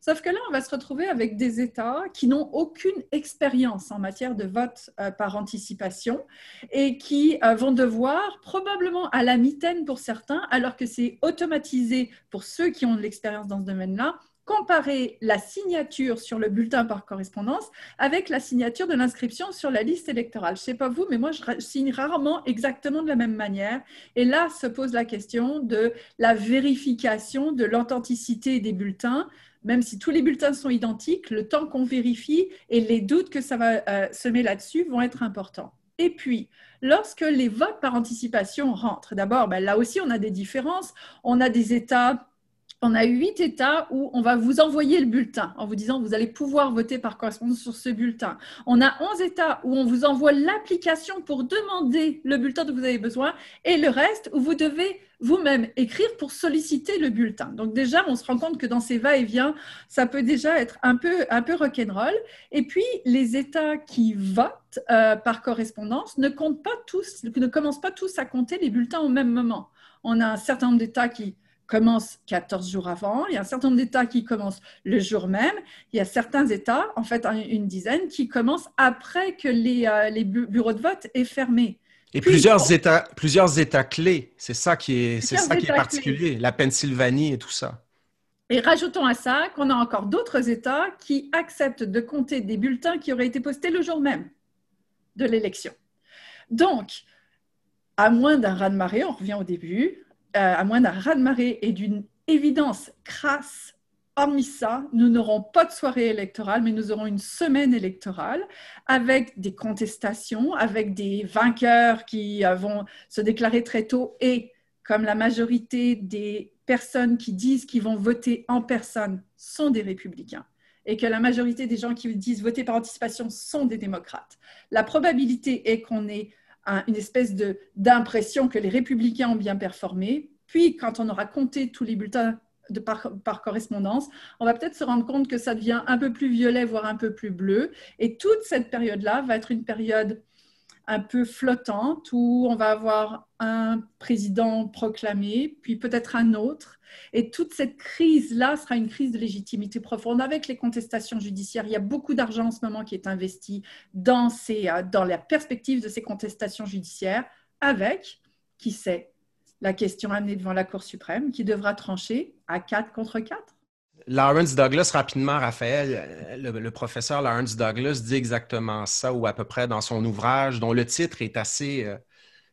Sauf que là, on va se retrouver avec des États qui n'ont aucune expérience en matière de vote euh, par anticipation et qui euh, vont devoir, probablement à la mitaine pour certains, alors que c'est automatisé pour ceux qui ont de l'expérience dans ce domaine-là, comparer la signature sur le bulletin par correspondance avec la signature de l'inscription sur la liste électorale. Je ne sais pas vous, mais moi, je signe rarement exactement de la même manière. Et là se pose la question de la vérification de l'authenticité des bulletins même si tous les bulletins sont identiques, le temps qu'on vérifie et les doutes que ça va euh, semer là-dessus vont être importants. Et puis, lorsque les votes par anticipation rentrent, d'abord, ben, là aussi, on a des différences. On a des États on a huit États où on va vous envoyer le bulletin en vous disant vous allez pouvoir voter par correspondance sur ce bulletin. On a onze États où on vous envoie l'application pour demander le bulletin dont vous avez besoin et le reste où vous devez vous-même écrire pour solliciter le bulletin. Donc déjà, on se rend compte que dans ces va-et-vient, ça peut déjà être un peu, un peu rock'n'roll. Et puis, les États qui votent euh, par correspondance ne comptent pas tous, ne commencent pas tous à compter les bulletins au même moment. On a un certain nombre d'États qui commence 14 jours avant, il y a un certain nombre d'États qui commencent le jour même, il y a certains États, en fait une dizaine, qui commencent après que les, euh, les bureaux de vote aient fermé. Et plusieurs, états, plusieurs États clés, c'est ça qui est, c'est ça qui est particulier, la Pennsylvanie et tout ça. Et rajoutons à ça qu'on a encore d'autres États qui acceptent de compter des bulletins qui auraient été postés le jour même de l'élection. Donc, à moins d'un raz-de-marée, on revient au début, euh, à moins d'un raz-de-marée et d'une évidence crasse, hormis ça, nous n'aurons pas de soirée électorale, mais nous aurons une semaine électorale avec des contestations, avec des vainqueurs qui vont se déclarer très tôt et comme la majorité des personnes qui disent qu'ils vont voter en personne sont des républicains et que la majorité des gens qui disent voter par anticipation sont des démocrates, la probabilité est qu'on ait une espèce d'impression que les républicains ont bien performé. Puis, quand on aura compté tous les bulletins de par, par, correspondance, on va peut-être se rendre compte que ça devient un peu plus violet, voire un peu plus bleu. Et toute cette période-là va être une période un peu flottante où on va avoir un président proclamé, puis peut-être un autre. Et toute cette crise-là sera une crise de légitimité profonde avec les contestations judiciaires. Il y a beaucoup d'argent en ce moment qui est investi dans, ces, euh, dans la perspective de ces contestations judiciaires, avec, qui sait, la question amenée devant la Cour suprême qui devra trancher à 4 contre 4. Lawrence Douglas, rapidement, Raphaël, le, professeur Lawrence Douglas dit exactement ça, ou à peu près dans son ouvrage, dont le titre est assez euh,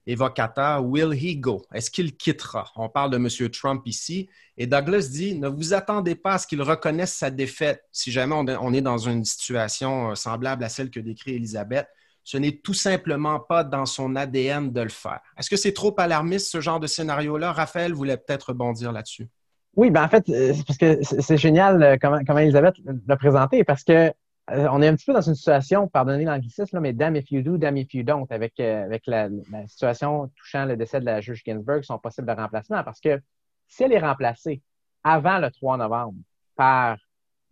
évocateur, Will he go? Est-ce qu'il quittera? On parle de M. Trump ici, et Douglas dit, ne vous attendez pas à ce qu'il reconnaisse sa défaite si jamais on, est dans une situation euh, semblable à celle que décrit Elisabeth. Ce n'est tout simplement pas dans son ADN de le faire. Est-ce que c'est trop alarmiste, ce genre de scénario-là? Raphaël voulait peut-être rebondir là-dessus. Oui, ben en fait, euh, parce que c'est génial euh, comment, comment Elisabeth l'a présenté, parce que euh, on est un petit peu dans une situation, pardonnez l'anglicisme, mais damn if you do, damn if you don't, avec, avec la, situation touchant le décès de la juge Ginsburg, son possible remplacement, parce que si elle est remplacée avant le 3 novembre par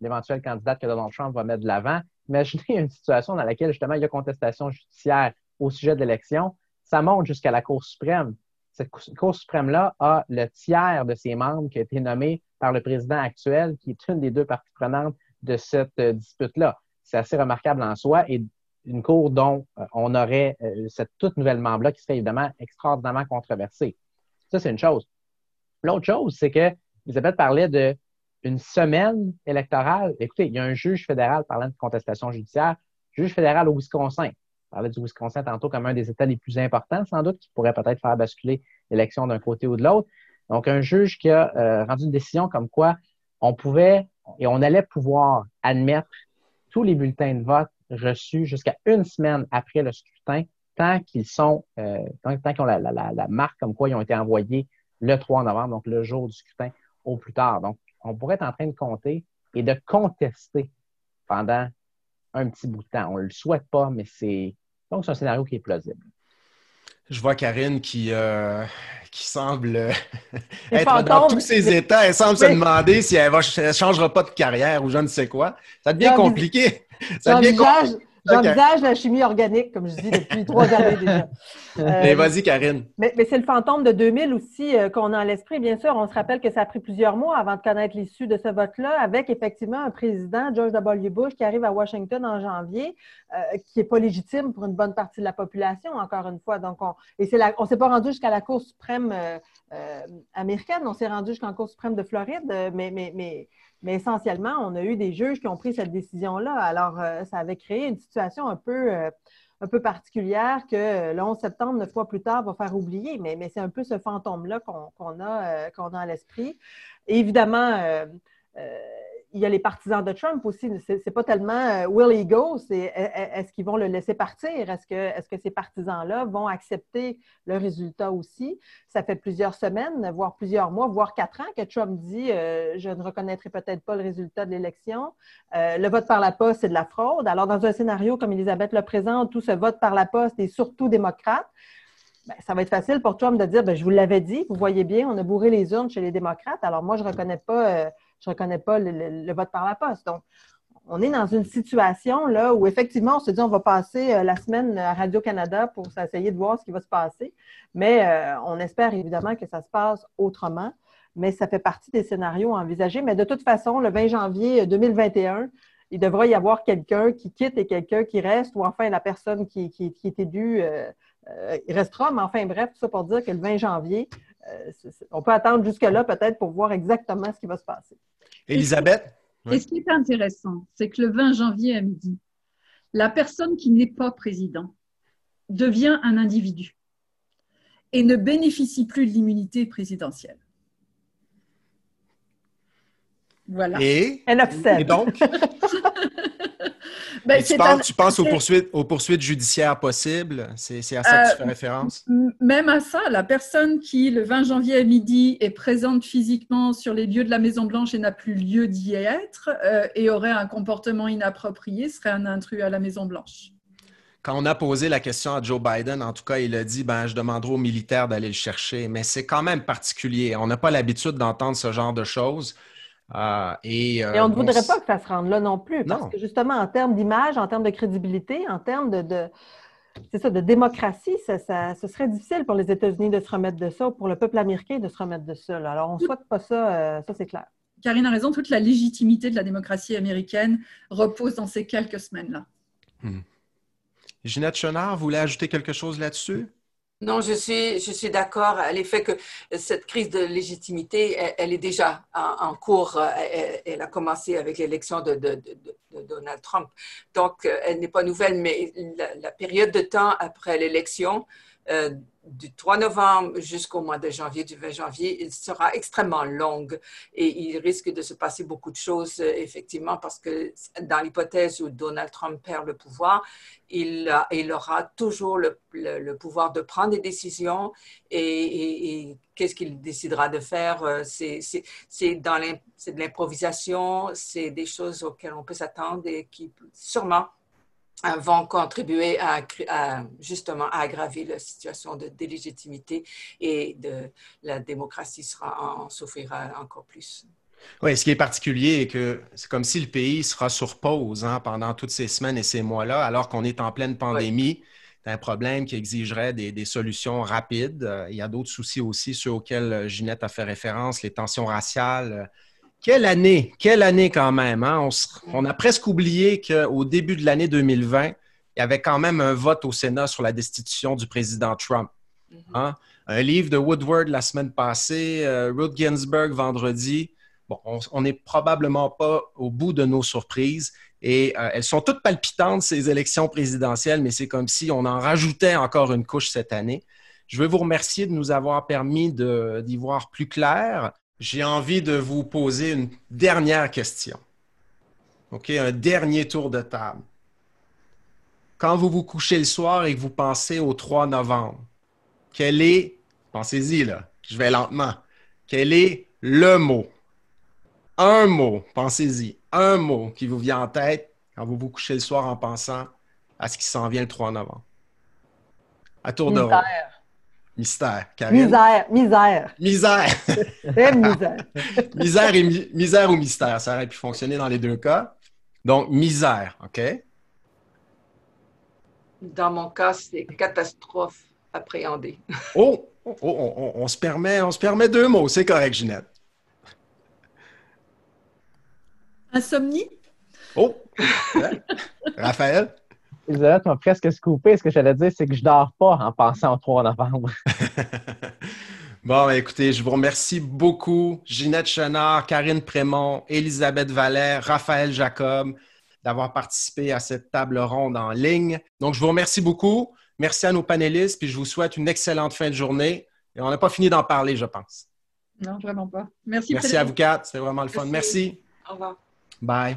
l'éventuelle candidate que Donald Trump va mettre de l'avant. Imaginez une situation dans laquelle, justement, il y a contestation judiciaire au sujet de l'élection. Ça monte jusqu'à la Cour suprême. Cette Cour suprême-là a le tiers de ses membres qui a été nommé par le président actuel, qui est une des deux parties prenantes de cette euh, dispute-là. C'est assez remarquable en soi et une cour dont euh, on aurait euh, cette toute nouvelle membre-là qui serait évidemment extraordinairement controversée. Ça, c'est une chose. L'autre chose, c'est que Elisabeth parlait d'une semaine électorale. Écoutez, il y a un juge fédéral parlant de contestation judiciaire, juge fédéral au Wisconsin. On parlait du Wisconsin tantôt comme un des États les plus importants, sans doute, qui pourrait peut-être faire basculer l'élection d'un côté ou de l'autre. Donc, un juge qui a euh, rendu une décision comme quoi on pouvait et on allait pouvoir admettre tous les bulletins de vote reçus jusqu'à une semaine après le scrutin, tant qu'ils sont, euh, tant, qu'ils ont la, marque comme quoi ils ont été envoyés le 3 novembre, donc le jour du scrutin au plus tard. Donc, on pourrait être en train de compter et de contester pendant un petit bout de temps. On ne le souhaite pas, mais c'est donc c'est un scénario qui est plausible. Je vois Karine qui, euh, qui semble être dans tous ses états. Elle semble se demander si elle ne changera pas de carrière ou je ne sais quoi. Ça devient compliqué. Ça devient compliqué. J'envisage la chimie organique, comme je dis depuis trois années déjà. mais vas-y, Karine. Mais, mais c'est le fantôme de 2000 aussi euh, qu'on a à l'esprit. Bien sûr, on se rappelle que ça a pris plusieurs mois avant de connaître l'issue de ce vote-là, avec effectivement un président, George W. Bush, qui arrive à Washington en janvier, euh, qui n'est pas légitime pour une bonne partie de la population, encore une fois. Donc, on, ne s'est pas rendu jusqu'à la Cour suprême euh, américaine, on s'est rendu jusqu'en Cour suprême de Floride, mais, mais, mais mais essentiellement, on a eu des juges qui ont pris cette décision-là. Alors, euh, ça avait créé une situation un peu, euh, particulière que le 11 septembre, neuf mois plus tard, va faire oublier. Mais, c'est un peu ce fantôme-là qu'on a, euh, qu'on a à l'esprit. Évidemment, il y a les partisans de Trump aussi. C'est pas tellement euh, will he go, c'est est-ce qu'ils vont le laisser partir? Est-ce que, est -ce que ces partisans-là vont accepter le résultat aussi? Ça fait plusieurs semaines, voire plusieurs mois, voire quatre ans que Trump dit euh, je ne reconnaîtrai peut-être pas le résultat de l'élection. Euh, le vote par la poste, c'est de la fraude. Alors, dans un scénario comme Elisabeth le présente, tout ce vote par la poste est surtout démocrate. Ben, ça va être facile pour Trump de dire ben, je vous l'avais dit, vous voyez bien, on a bourré les urnes chez les démocrates. Alors, moi, je ne reconnais pas je ne reconnais pas le, vote par la poste. Donc, on est dans une situation là où effectivement, on se dit on va passer euh, la semaine à Radio-Canada pour essayer de voir ce qui va se passer. Mais euh, on espère évidemment que ça se passe autrement. Mais ça fait partie des scénarios envisagés. Mais de toute façon, le 20 janvier 2021, il devra y avoir quelqu'un qui quitte et quelqu'un qui reste, ou enfin la personne qui, est élue euh, restera. Mais enfin, bref, tout ça pour dire que le 20 janvier, on peut attendre jusque-là peut-être pour voir exactement ce qui va se passer. Elisabeth? Et ce qui est intéressant, c'est que le 20 janvier à midi, la personne qui n'est pas président devient un individu et ne bénéficie plus de l'immunité présidentielle. Voilà. Et, et donc? Ben, tu, penses, aux, poursuites, aux poursuites judiciaires possibles? C'est à ça que tu fais euh, référence? Même à ça, la personne qui, le 20 janvier à midi, est présente physiquement sur les lieux de la Maison-Blanche et n'a plus lieu d'y être euh, et aurait un comportement inapproprié serait un intrus à la Maison-Blanche. Quand on a posé la question à Joe Biden, en tout cas, il a dit ben, je demanderai aux militaires d'aller le chercher. Mais c'est quand même particulier. On n'a pas l'habitude d'entendre ce genre de choses. Ah, et, on ne voudrait pas que ça se rende là non plus, parce que justement, en termes d'image, en termes de crédibilité, en termes de, c'est ça, de démocratie, ça, ce serait difficile pour les États-Unis de se remettre de ça, ou pour le peuple américain de se remettre de ça. Alors, on ne souhaite pas ça, euh, ça c'est clair. Karine a raison, toute la légitimité de la démocratie américaine repose dans ces quelques semaines-là. Hmm. Ginette Chenard, vous voulez ajouter quelque chose là-dessus? Non, je suis, je suis d'accord à l'effet que cette crise de légitimité, elle, est déjà en, cours. Elle, a commencé avec l'élection de, de, Donald Trump. Donc, elle n'est pas nouvelle, mais la période de temps après l'élection, euh, du 3 novembre jusqu'au mois de janvier, du 20 janvier, il sera extrêmement longue et il risque de se passer beaucoup de choses, euh, effectivement, parce que dans l'hypothèse où Donald Trump perd le pouvoir, il, il aura toujours le, pouvoir de prendre des décisions et, qu'est-ce qu'il décidera de faire. Euh, c'est de l'improvisation, c'est des choses auxquelles on peut s'attendre et qui sûrement vont contribuer à, justement à aggraver la situation de délégitimité et de la démocratie sera en, souffrira encore plus. Oui, ce qui est particulier est que c'est comme si le pays sera sur pause hein, pendant toutes ces semaines et ces mois-là, alors qu'on est en pleine pandémie. C'est un problème qui exigerait des, solutions rapides. Euh, il y a d'autres soucis aussi, ceux auxquels euh, Ginette a fait référence, les tensions raciales. Quelle année, quelle année quand même. Hein? On, a presque oublié qu'au début de l'année 2020, il y avait quand même un vote au Sénat sur la destitution du président Trump. Mm-hmm. Hein? Un livre de Woodward la semaine passée, euh, Ruth Ginsburg vendredi. Bon, on n'est probablement pas au bout de nos surprises et euh, elles sont toutes palpitantes, ces élections présidentielles, mais c'est comme si on en rajoutait encore une couche cette année. Je veux vous remercier de nous avoir permis d'y voir plus clair. J'ai envie de vous poser une dernière question. OK, un dernier tour de table. Quand vous vous couchez le soir et que vous pensez au 3 novembre, quel est, pensez-y là, je vais lentement, quel est le mot? Un mot, pensez-y, un mot qui vous vient en tête quand vous vous couchez le soir en pensant à ce qui s'en vient le 3 novembre. À tour de rôle. Mystère. Misère. Misère. Misère. misère. misère, et misère ou mystère. Ça aurait pu fonctionner dans les deux cas. Donc, misère, OK? Dans mon cas, c'est catastrophe appréhendée. oh, oh, oh on, se permet, on se permet deux mots. C'est correct, Ginette. Insomnie? Oh! Raphaël? Elisabeth m'a presque scoopé. Ce que j'allais dire, c'est que je dors pas en pensant au 3 novembre. bon, écoutez, je vous remercie beaucoup, Ginette Chenard, Karine Prémont, Elisabeth Valère, Raphaël Jacob, d'avoir participé à cette table ronde en ligne. Donc, je vous remercie beaucoup. Merci à nos panélistes, puis je vous souhaite une excellente fin de journée. Et on n'a pas fini d'en parler, je pense. Non, vraiment pas. Merci. Merci à vous quatre. C'était vraiment le fun. Merci. Au revoir. Bye.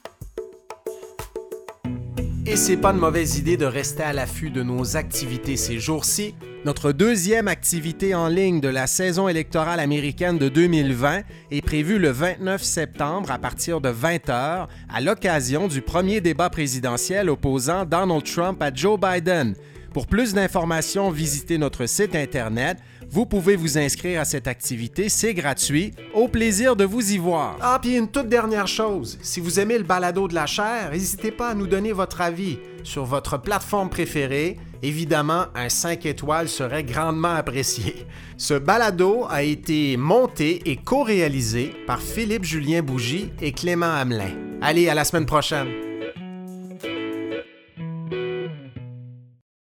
Et c'est pas une mauvaise idée de rester à l'affût de nos activités ces jours-ci. Notre deuxième activité en ligne de la saison électorale américaine de 2020 est prévue le 29 septembre à partir de 20h à l'occasion du premier débat présidentiel opposant Donald Trump à Joe Biden. Pour plus d'informations, visitez notre site Internet vous pouvez vous inscrire à cette activité, c'est gratuit. Au plaisir de vous y voir. Ah, puis une toute dernière chose. Si vous aimez le balado de la chair, n'hésitez pas à nous donner votre avis sur votre plateforme préférée. Évidemment, un 5 étoiles serait grandement apprécié. Ce balado a été monté et co-réalisé par Philippe Julien Bougie et Clément Hamelin. Allez, à la semaine prochaine.